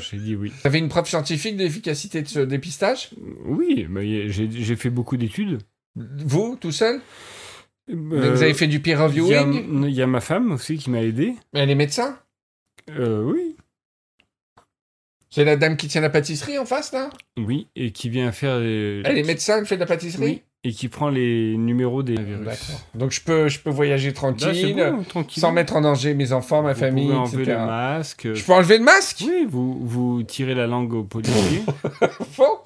j'ai dit oui. Vous avez une preuve scientifique de l'efficacité de ce dépistage? Oui, mais j'ai fait beaucoup d'études. Vous, tout seul? Vous avez fait du peer Il y, reviewing il y a ma femme aussi qui m'a aidé. Elle est médecin? Oui, C'est la dame qui tient la pâtisserie en face, là? Oui, et qui vient faire les... Elle est médecin, elle fait de la pâtisserie? Oui, et qui prend les numéros des virus. D'accord. Donc je peux, je peux voyager Là, tranquille, bon, tranquille. sans mettre en danger mes enfants, ma Vous famille, pouvez enlever etc. le masque. Je peux enlever le masque? Oui, vous, vous tirez la langue au policier. Bon.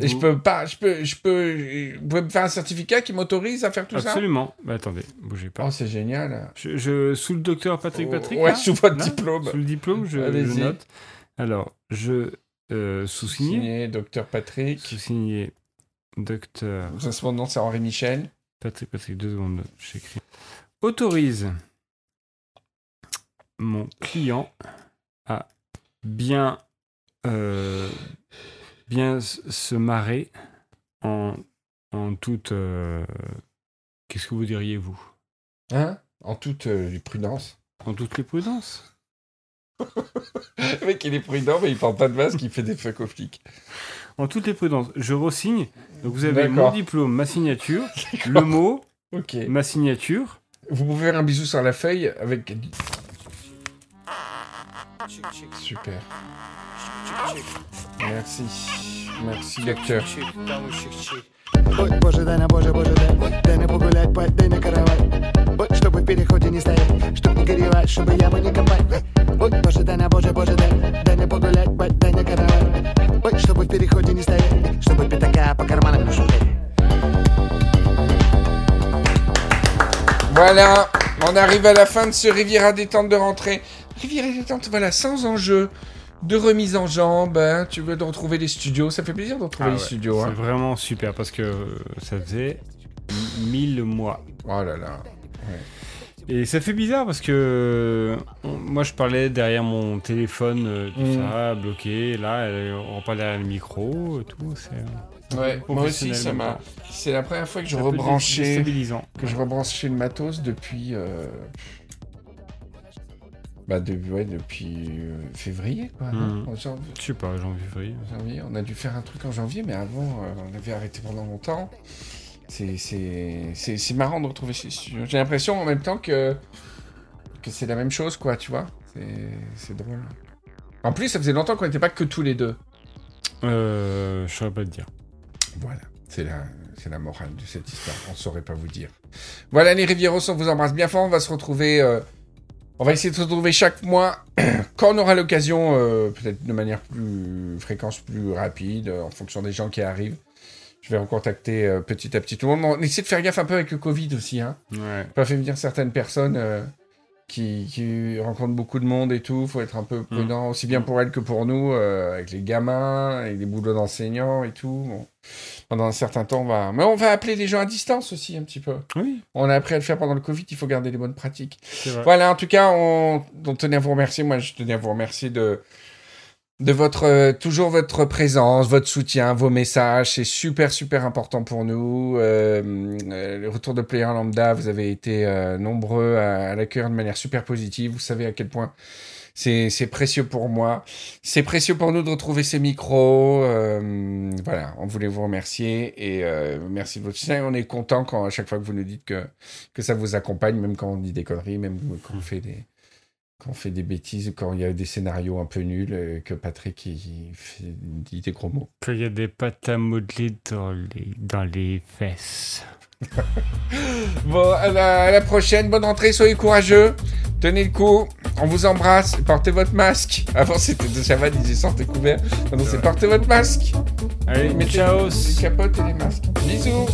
Et je peux pas, je peux, je peux, vous pouvez me faire un certificat qui m'autorise à faire tout Absolument. Bah, attendez, bougez ça pas. Oh, c'est génial. Je, je- sous le docteur Patrick Patrick ouais, là sous votre Là diplôme. Sous le diplôme, je, je note. Alors, je euh, sous-signé. Signé docteur Patrick. Sous-signé docteur Ça, Son nom, c'est Henri Michel. Patrick Patrick, deux secondes, j'écris. Autorise mon client à bien, euh, bien se marrer en, en toute. euh, Qu'est-ce que vous diriez, vous Hein? En toute euh, prudence. En toute les prudences Le mec, il est prudent, mais il porte pas de masque, il fait des fuck aux flics. En toutes les prudences. Je resigne. Donc vous avez mon diplôme, ma signature, le mot, ma signature. Vous pouvez faire un bisou sur la feuille avec. Super. Merci. Merci, docteur. Ой, боже, дай на боже, боже, дай Дай на погулять, пой, дай на каравай Ой, чтобы в переходе не стоять Чтоб не горевать, чтобы яму не копать Ой, боже, дай на боже, боже, дай Дай на погулять, пой, дай на каравай Ой, чтобы в переходе не стоять Чтобы пятака по карманам не шутить Voilà, on arrive à la fin de ce Riviera détente de rentrée. Riviera détente, voilà, sans enjeu de remise en jambe. hein. Tu veux de retrouver les studios, ça fait plaisir de retrouver Ah les ouais, studios. C'est hein. vraiment super parce que euh, ça faisait mille mois. Oh là là. Et ça fait bizarre parce que on- moi je parlais derrière mon téléphone, euh, tout Mm. ça, bloqué. Là, euh, on parle derrière le micro, et tout. C'est euh, Ouais, moi aussi, ça m'a. C'est la première fois que je rebranchais, que je rebranchais le matos depuis. euh, Bah, de- ouais, depuis euh, février, quoi. janvier, Je sais pas, janvier, février. janvier. On a dû faire un truc en janvier, mais avant, euh, on avait arrêté pendant longtemps. C'est- marrant de retrouver. J'ai l'impression en même temps que, que c'est la même chose, quoi, tu vois. C'est- C'est drôle. En plus, ça faisait longtemps qu'on n'était pas que tous les deux. Euh, je saurais pas te dire. Voilà, c'est la, c'est la morale de cette histoire. On saurait pas vous dire. Voilà, les Rivieros, on vous embrasse bien fort. On va se retrouver. euh, on va essayer de se retrouver chaque mois quand on aura l'occasion, euh, peut-être de manière plus fréquence plus rapide, en fonction des gens qui arrivent. Je vais recontacter euh, petit à petit tout le monde. On essaie de faire gaffe un peu avec le Covid aussi. Hein. Ouais. Pas fait venir certaines personnes euh, qui, qui rencontre beaucoup de monde et tout. faut être un peu prudent, aussi bien pour elle que pour nous, euh, avec les gamins, avec les boulots d'enseignants et tout. Bon. Pendant un certain temps, on va... Mais on va appeler les gens à distance aussi, un petit peu. Oui, On a appris à le faire pendant le Covid, il faut garder les bonnes pratiques. Voilà, en tout cas, on, on tenait à vous remercier. Moi, je tenais à vous remercier de, de votre, euh, toujours votre présence, votre soutien, vos messages. C'est super, super important pour nous. Euh, euh, le retour de Player Lambda, vous avez été euh, nombreux à, à l'accueillir de manière super positive. Vous savez à quel point c'est précieux pour moi. C'est précieux pour nous de retrouver ces micros. Euh, voilà, on voulait vous remercier et euh, merci de votre soutien. On est content quand à chaque fois que vous nous dites que, que ça vous accompagne, même quand on dit des conneries, même quand on fait des, quand on fait des bêtises, quand il y a des scénarios un peu nuls, euh, que Patrick il, il fait- dit des gros mots. Qu'il y a des pâtes à modeler dans les, dans les fesses. Bon, à la, à la prochaine, bonne rentrée, soyez courageux, tenez le coup, on vous embrasse, portez votre masque. Avant c'était de Chaval, il disait sortez couvert. Maintenant c'est portez votre masque. Allez, Mettez ciao les capotes et les masques. Bisous